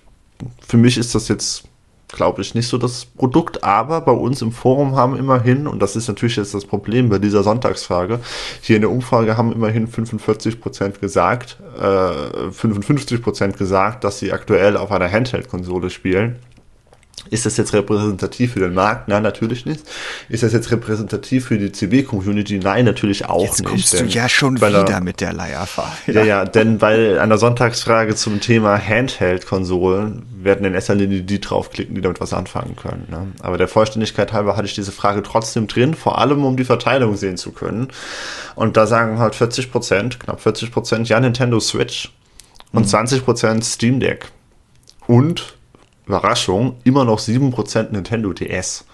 [SPEAKER 2] für mich ist das jetzt glaube ich, nicht so das Produkt, aber bei uns im Forum haben immerhin, und das ist natürlich jetzt das Problem bei dieser Sonntagsfrage, hier in der Umfrage haben immerhin 45 Prozent gesagt, äh, 55 Prozent gesagt, dass sie aktuell auf einer Handheld-Konsole spielen. Ist das jetzt repräsentativ für den Markt? Nein, natürlich nicht. Ist das jetzt repräsentativ für die CB-Community? Nein, natürlich auch jetzt nicht.
[SPEAKER 1] Jetzt kommst du ja schon wieder der, mit der Leierfahrt.
[SPEAKER 2] Ja, ja, denn bei einer Sonntagsfrage zum Thema Handheld-Konsolen werden in erster Linie die draufklicken, die damit was anfangen können. Ne? Aber der Vollständigkeit halber hatte ich diese Frage trotzdem drin, vor allem um die Verteilung sehen zu können. Und da sagen halt 40 Prozent, knapp 40 Prozent, ja, Nintendo Switch und mhm. 20 Prozent Steam Deck. Und Überraschung, immer noch 7% Nintendo DS.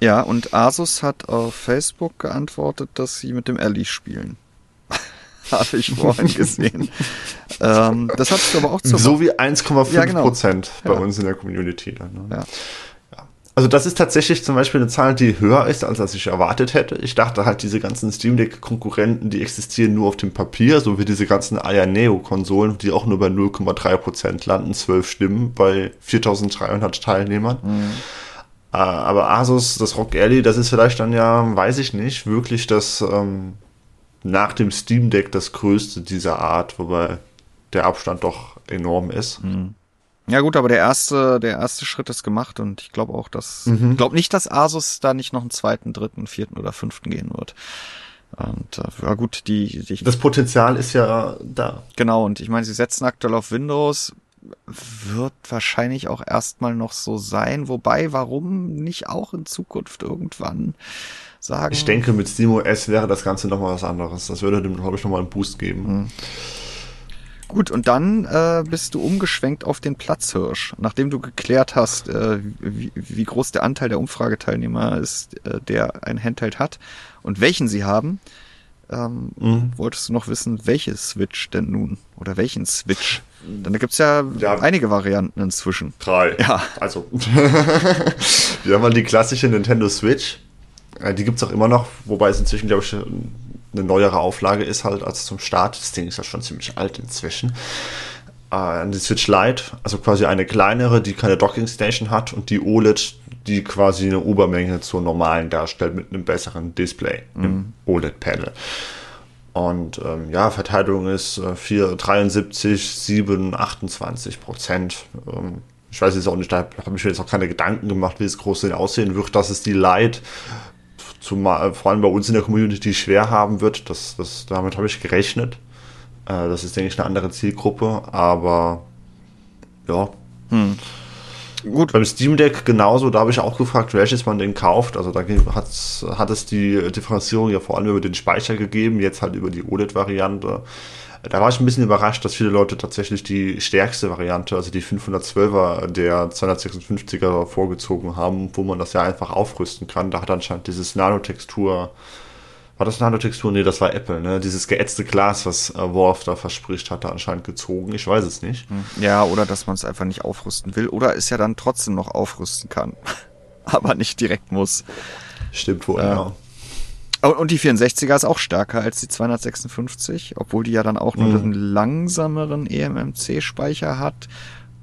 [SPEAKER 1] Ja. und Asus hat auf Facebook geantwortet, dass sie mit dem Ellie spielen. Habe ich vorhin gesehen. ähm, das hat du aber auch
[SPEAKER 2] zu. So wie 1,5 ja, genau. Prozent bei ja. uns in der Community. Dann, ne? ja. Also das ist tatsächlich zum Beispiel eine Zahl, die höher ist, als ich erwartet hätte. Ich dachte halt, diese ganzen Steam Deck-Konkurrenten, die existieren nur auf dem Papier, so wie diese ganzen Aya Neo-Konsolen, die auch nur bei 0,3% landen, 12 Stimmen bei 4300 Teilnehmern. Mhm. Äh, aber Asus, das Rock Alley, das ist vielleicht dann ja, weiß ich nicht, wirklich das ähm, nach dem Steam Deck das größte dieser Art, wobei der Abstand doch enorm ist. Mhm.
[SPEAKER 1] Ja gut, aber der erste, der erste Schritt ist gemacht und ich glaube auch, dass, mhm. ich glaube nicht, dass Asus da nicht noch einen zweiten, dritten, vierten oder fünften gehen wird. Und äh, ja gut, die, die
[SPEAKER 2] das Potenzial ist ja da.
[SPEAKER 1] Genau und ich meine, sie setzen aktuell auf Windows, wird wahrscheinlich auch erstmal noch so sein. Wobei, warum nicht auch in Zukunft irgendwann sagen?
[SPEAKER 2] Ich denke, mit SteamOS wäre das Ganze nochmal was anderes. Das würde dem, glaube ich, nochmal einen Boost geben. Mhm.
[SPEAKER 1] Gut, und dann äh, bist du umgeschwenkt auf den Platzhirsch. Nachdem du geklärt hast, äh, wie, wie groß der Anteil der Umfrageteilnehmer ist, äh, der ein Handheld hat und welchen sie haben, ähm, mhm. wolltest du noch wissen, welche Switch denn nun? Oder welchen Switch? Denn da gibt's ja, ja einige Varianten inzwischen.
[SPEAKER 2] Drei. Ja. Also, wir haben mal die klassische Nintendo Switch. Äh, die gibt's auch immer noch, wobei es inzwischen, glaube ich, eine neuere Auflage ist halt als zum Start. Das Ding ist ja schon ziemlich alt inzwischen. Äh, die Switch Lite, also quasi eine kleinere, die keine Docking Station hat und die OLED, die quasi eine Obermenge zur normalen darstellt mit einem besseren Display, mhm. im OLED-Panel. Und ähm, ja, Verteilung ist äh, 4, 73, 7, 28 Prozent. Ähm, ich weiß jetzt auch nicht, da habe ich mir jetzt auch keine Gedanken gemacht, wie es groß aussehen wird. Das ist die Lite zumal vor allem bei uns in der Community schwer haben wird. Das, das, damit habe ich gerechnet. Äh, das ist, denke ich, eine andere Zielgruppe, aber ja. Hm. Gut. Beim Steam Deck genauso, da habe ich auch gefragt, welches man denn kauft. Also da hat, hat es die Differenzierung ja vor allem über den Speicher gegeben, jetzt halt über die OLED-Variante. Da war ich ein bisschen überrascht, dass viele Leute tatsächlich die stärkste Variante, also die 512er der 256er vorgezogen haben, wo man das ja einfach aufrüsten kann. Da hat anscheinend dieses Nanotextur, war das Nanotextur? Nee, das war Apple, ne? Dieses geätzte Glas, was äh, Worf da verspricht, hat er anscheinend gezogen. Ich weiß es nicht. Hm.
[SPEAKER 1] Ja, oder dass man es einfach nicht aufrüsten will oder es ja dann trotzdem noch aufrüsten kann. Aber nicht direkt muss.
[SPEAKER 2] Stimmt wohl, äh, ja.
[SPEAKER 1] Und die 64er ist auch stärker als die 256, obwohl die ja dann auch noch mhm. einen langsameren eMMC-Speicher hat.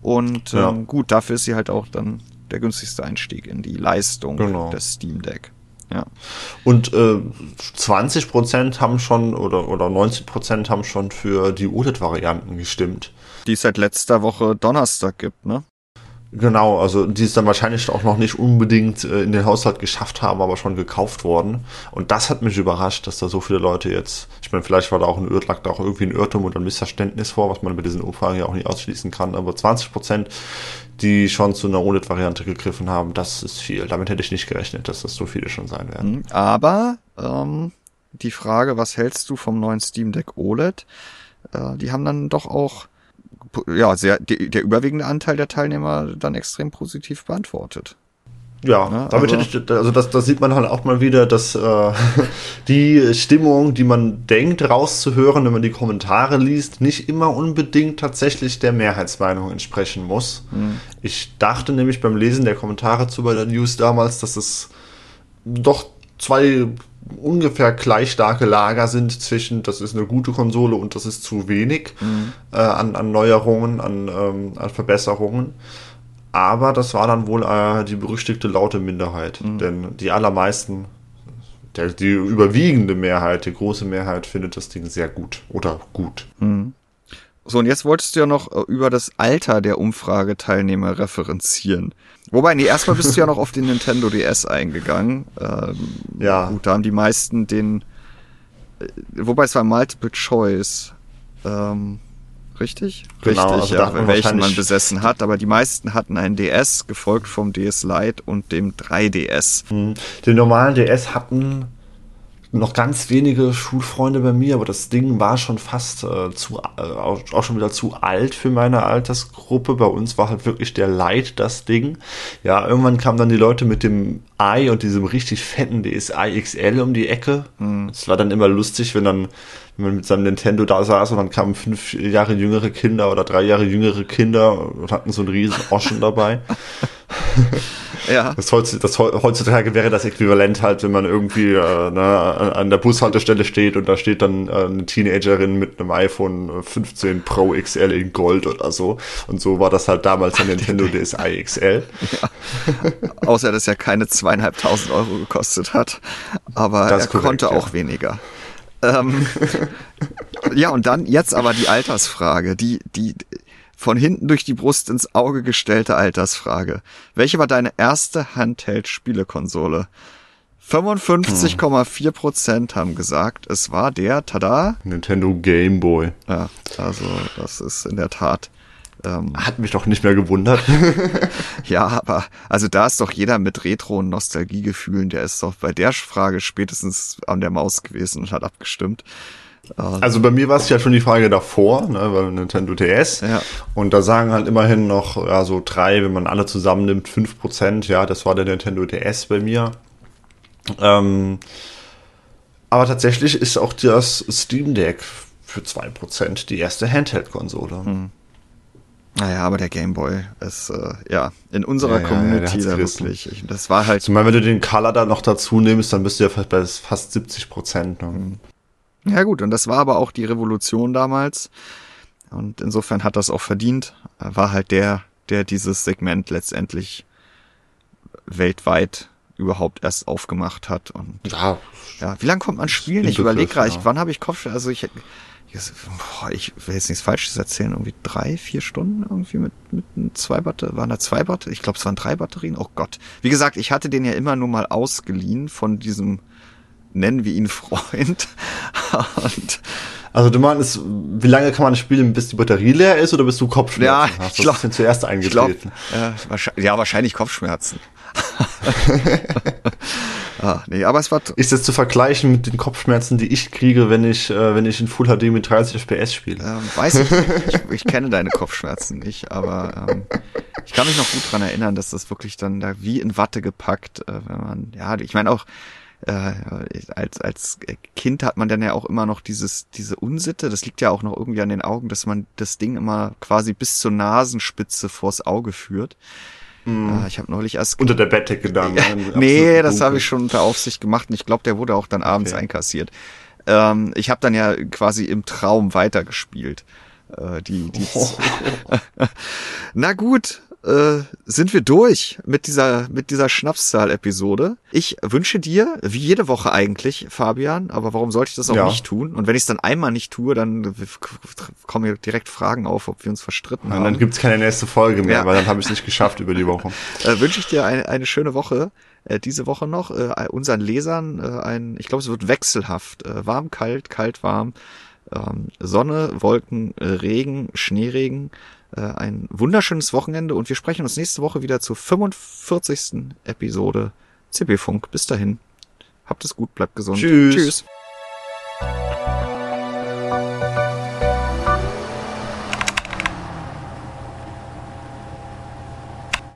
[SPEAKER 1] Und ja. ähm, gut, dafür ist sie halt auch dann der günstigste Einstieg in die Leistung genau. des Steam Deck. Ja.
[SPEAKER 2] Und äh, 20% haben schon oder, oder 90% haben schon für die OLED-Varianten gestimmt.
[SPEAKER 1] Die es seit letzter Woche Donnerstag gibt, ne?
[SPEAKER 2] Genau, also die es dann wahrscheinlich auch noch nicht unbedingt äh, in den Haushalt geschafft haben, aber schon gekauft worden. Und das hat mich überrascht, dass da so viele Leute jetzt, ich meine, vielleicht war da auch ein Irr, lag da auch irgendwie ein Irrtum oder ein Missverständnis vor, was man bei diesen Umfragen ja auch nicht ausschließen kann. Aber 20 Prozent, die schon zu einer OLED-Variante gegriffen haben, das ist viel. Damit hätte ich nicht gerechnet, dass das so viele schon sein werden.
[SPEAKER 1] Mhm. Aber ähm, die Frage, was hältst du vom neuen Steam Deck OLED? Äh, die haben dann doch auch ja, sehr, der überwiegende Anteil der Teilnehmer dann extrem positiv beantwortet.
[SPEAKER 2] Ja, ja damit also, hätte ich, also das, das sieht man halt auch mal wieder, dass äh, die Stimmung, die man denkt rauszuhören, wenn man die Kommentare liest, nicht immer unbedingt tatsächlich der Mehrheitsmeinung entsprechen muss. Mhm. Ich dachte nämlich beim Lesen der Kommentare zu bei der News damals, dass es doch zwei ungefähr gleich starke Lager sind zwischen, das ist eine gute Konsole und das ist zu wenig mhm. äh, an, an Neuerungen, an, ähm, an Verbesserungen. Aber das war dann wohl äh, die berüchtigte laute Minderheit. Mhm. Denn die allermeisten, der, die überwiegende Mehrheit, die große Mehrheit findet das Ding sehr gut oder gut. Mhm.
[SPEAKER 1] So, und jetzt wolltest du ja noch äh, über das Alter der Umfrageteilnehmer referenzieren. Wobei, nee, erstmal bist du ja noch auf den Nintendo DS eingegangen. Ähm, ja. Gut, da haben die meisten den. Äh, wobei es war Multiple Choice. Ähm, richtig?
[SPEAKER 2] Genau,
[SPEAKER 1] richtig, also ja, welchen man besessen hat. Aber die meisten hatten einen DS, gefolgt vom DS Lite und dem 3DS.
[SPEAKER 2] Hm. Den normalen DS hatten noch ganz wenige Schulfreunde bei mir, aber das Ding war schon fast äh, zu, äh, auch schon wieder zu alt für meine Altersgruppe. Bei uns war halt wirklich der Light das Ding. Ja, irgendwann kamen dann die Leute mit dem i und diesem richtig fetten DSi XL um die Ecke. Mhm. Es war dann immer lustig, wenn dann wenn man mit seinem Nintendo da saß und dann kamen fünf Jahre jüngere Kinder oder drei Jahre jüngere Kinder und hatten so einen riesen Oschen dabei. ja. Das, heutzutage wäre das Äquivalent halt, wenn man irgendwie äh, ne, an der Bushaltestelle steht und da steht dann äh, eine Teenagerin mit einem iPhone 15 Pro XL in Gold oder so. Und so war das halt damals ein Nintendo DSi XL.
[SPEAKER 1] Ja. Außer, dass er keine zweieinhalbtausend Euro gekostet hat. Aber das er korrekt, konnte auch ja. weniger. Ähm, ja, und dann jetzt aber die Altersfrage, die, die von hinten durch die Brust ins Auge gestellte Altersfrage. Welche war deine erste Handheld-Spielekonsole? 55,4 Prozent haben gesagt, es war der, tada.
[SPEAKER 2] Nintendo Game Boy.
[SPEAKER 1] Ja, also das ist in der Tat
[SPEAKER 2] ähm, Hat mich doch nicht mehr gewundert.
[SPEAKER 1] ja, aber also da ist doch jeder mit Retro- und Nostalgiegefühlen, der ist doch bei der Frage spätestens an der Maus gewesen und hat abgestimmt.
[SPEAKER 2] Ähm, also bei mir war es ja schon die Frage davor, ne, weil Nintendo DS. Ja. Und da sagen halt immerhin noch, ja, so drei, wenn man alle zusammennimmt, fünf Prozent, ja, das war der Nintendo DS bei mir. Ähm, aber tatsächlich ist auch das Steam Deck für zwei Prozent die erste Handheld-Konsole. Hm.
[SPEAKER 1] Naja, aber der Gameboy ist, äh, ja, in unserer ja, Community ja, da wirklich. Ich, das war halt.
[SPEAKER 2] Zumal, wenn du den Color da noch dazu nimmst, dann bist du ja fast bei fast 70 Prozent. Ne?
[SPEAKER 1] Ja, gut, und das war aber auch die Revolution damals. Und insofern hat das auch verdient. Er war halt der, der dieses Segment letztendlich weltweit überhaupt erst aufgemacht hat. Und ja, ja wie lange kommt man spielen? Ich überlege gerade, ja. wann habe ich Kopfschmerzen? Also ich ich will jetzt nichts Falsches erzählen, irgendwie drei, vier Stunden irgendwie mit, mit zwei Batterien, waren da zwei Batterien? Ich glaube, es waren drei Batterien. Oh Gott. Wie gesagt, ich hatte den ja immer nur mal ausgeliehen von diesem, nennen wir ihn Freund.
[SPEAKER 2] Und also du meinst, wie lange kann man spielen, bis die Batterie leer ist oder bis du Kopfschmerzen
[SPEAKER 1] ja,
[SPEAKER 2] hast?
[SPEAKER 1] Ich glaub,
[SPEAKER 2] Was ist zuerst eingetreten?
[SPEAKER 1] Glaub, äh, ja, wahrscheinlich Kopfschmerzen. ah, nee, aber es war.
[SPEAKER 2] Ist das zu vergleichen mit den Kopfschmerzen, die ich kriege, wenn ich, äh, wenn ich in Full HD mit 30 FPS spiele?
[SPEAKER 1] Ähm, weiß ich nicht. Ich, ich, kenne deine Kopfschmerzen nicht, aber ähm, ich kann mich noch gut dran erinnern, dass das wirklich dann da wie in Watte gepackt, äh, wenn man, ja, ich meine auch, äh, als, als Kind hat man dann ja auch immer noch dieses, diese Unsitte, das liegt ja auch noch irgendwie an den Augen, dass man das Ding immer quasi bis zur Nasenspitze vors Auge führt. Mm. Ich habe neulich erst
[SPEAKER 2] unter der Bettdecke dann.
[SPEAKER 1] Ja, nee, das habe ich schon unter Aufsicht gemacht und ich glaube, der wurde auch dann abends okay. einkassiert. Ähm, ich habe dann ja quasi im Traum weitergespielt. Äh, die, die oh. Na gut, äh, sind wir durch mit dieser, mit dieser Schnapszahl-Episode. Ich wünsche dir, wie jede Woche eigentlich, Fabian, aber warum sollte ich das auch
[SPEAKER 2] Ja.
[SPEAKER 1] nicht tun? Und wenn ich es dann einmal nicht tue, dann kommen mir direkt Fragen auf, ob wir uns verstritten
[SPEAKER 2] Und
[SPEAKER 1] haben.
[SPEAKER 2] dann gibt's keine nächste Folge mehr,
[SPEAKER 1] Ja.
[SPEAKER 2] weil dann habe ich es nicht geschafft über die Woche.
[SPEAKER 1] äh, wünsche ich dir eine, eine schöne Woche. Äh, diese Woche noch äh, unseren Lesern äh, ein, ich glaube, es wird wechselhaft, äh, warm, kalt, kalt, warm, ähm, Sonne, Wolken, äh, Regen, Schneeregen. Äh, ein wunderschönes Wochenende und wir sprechen uns nächste Woche wieder zur 45. Episode CB Funk. Bis dahin, habt es gut, bleibt gesund.
[SPEAKER 2] Tschüss.
[SPEAKER 1] Tschüss.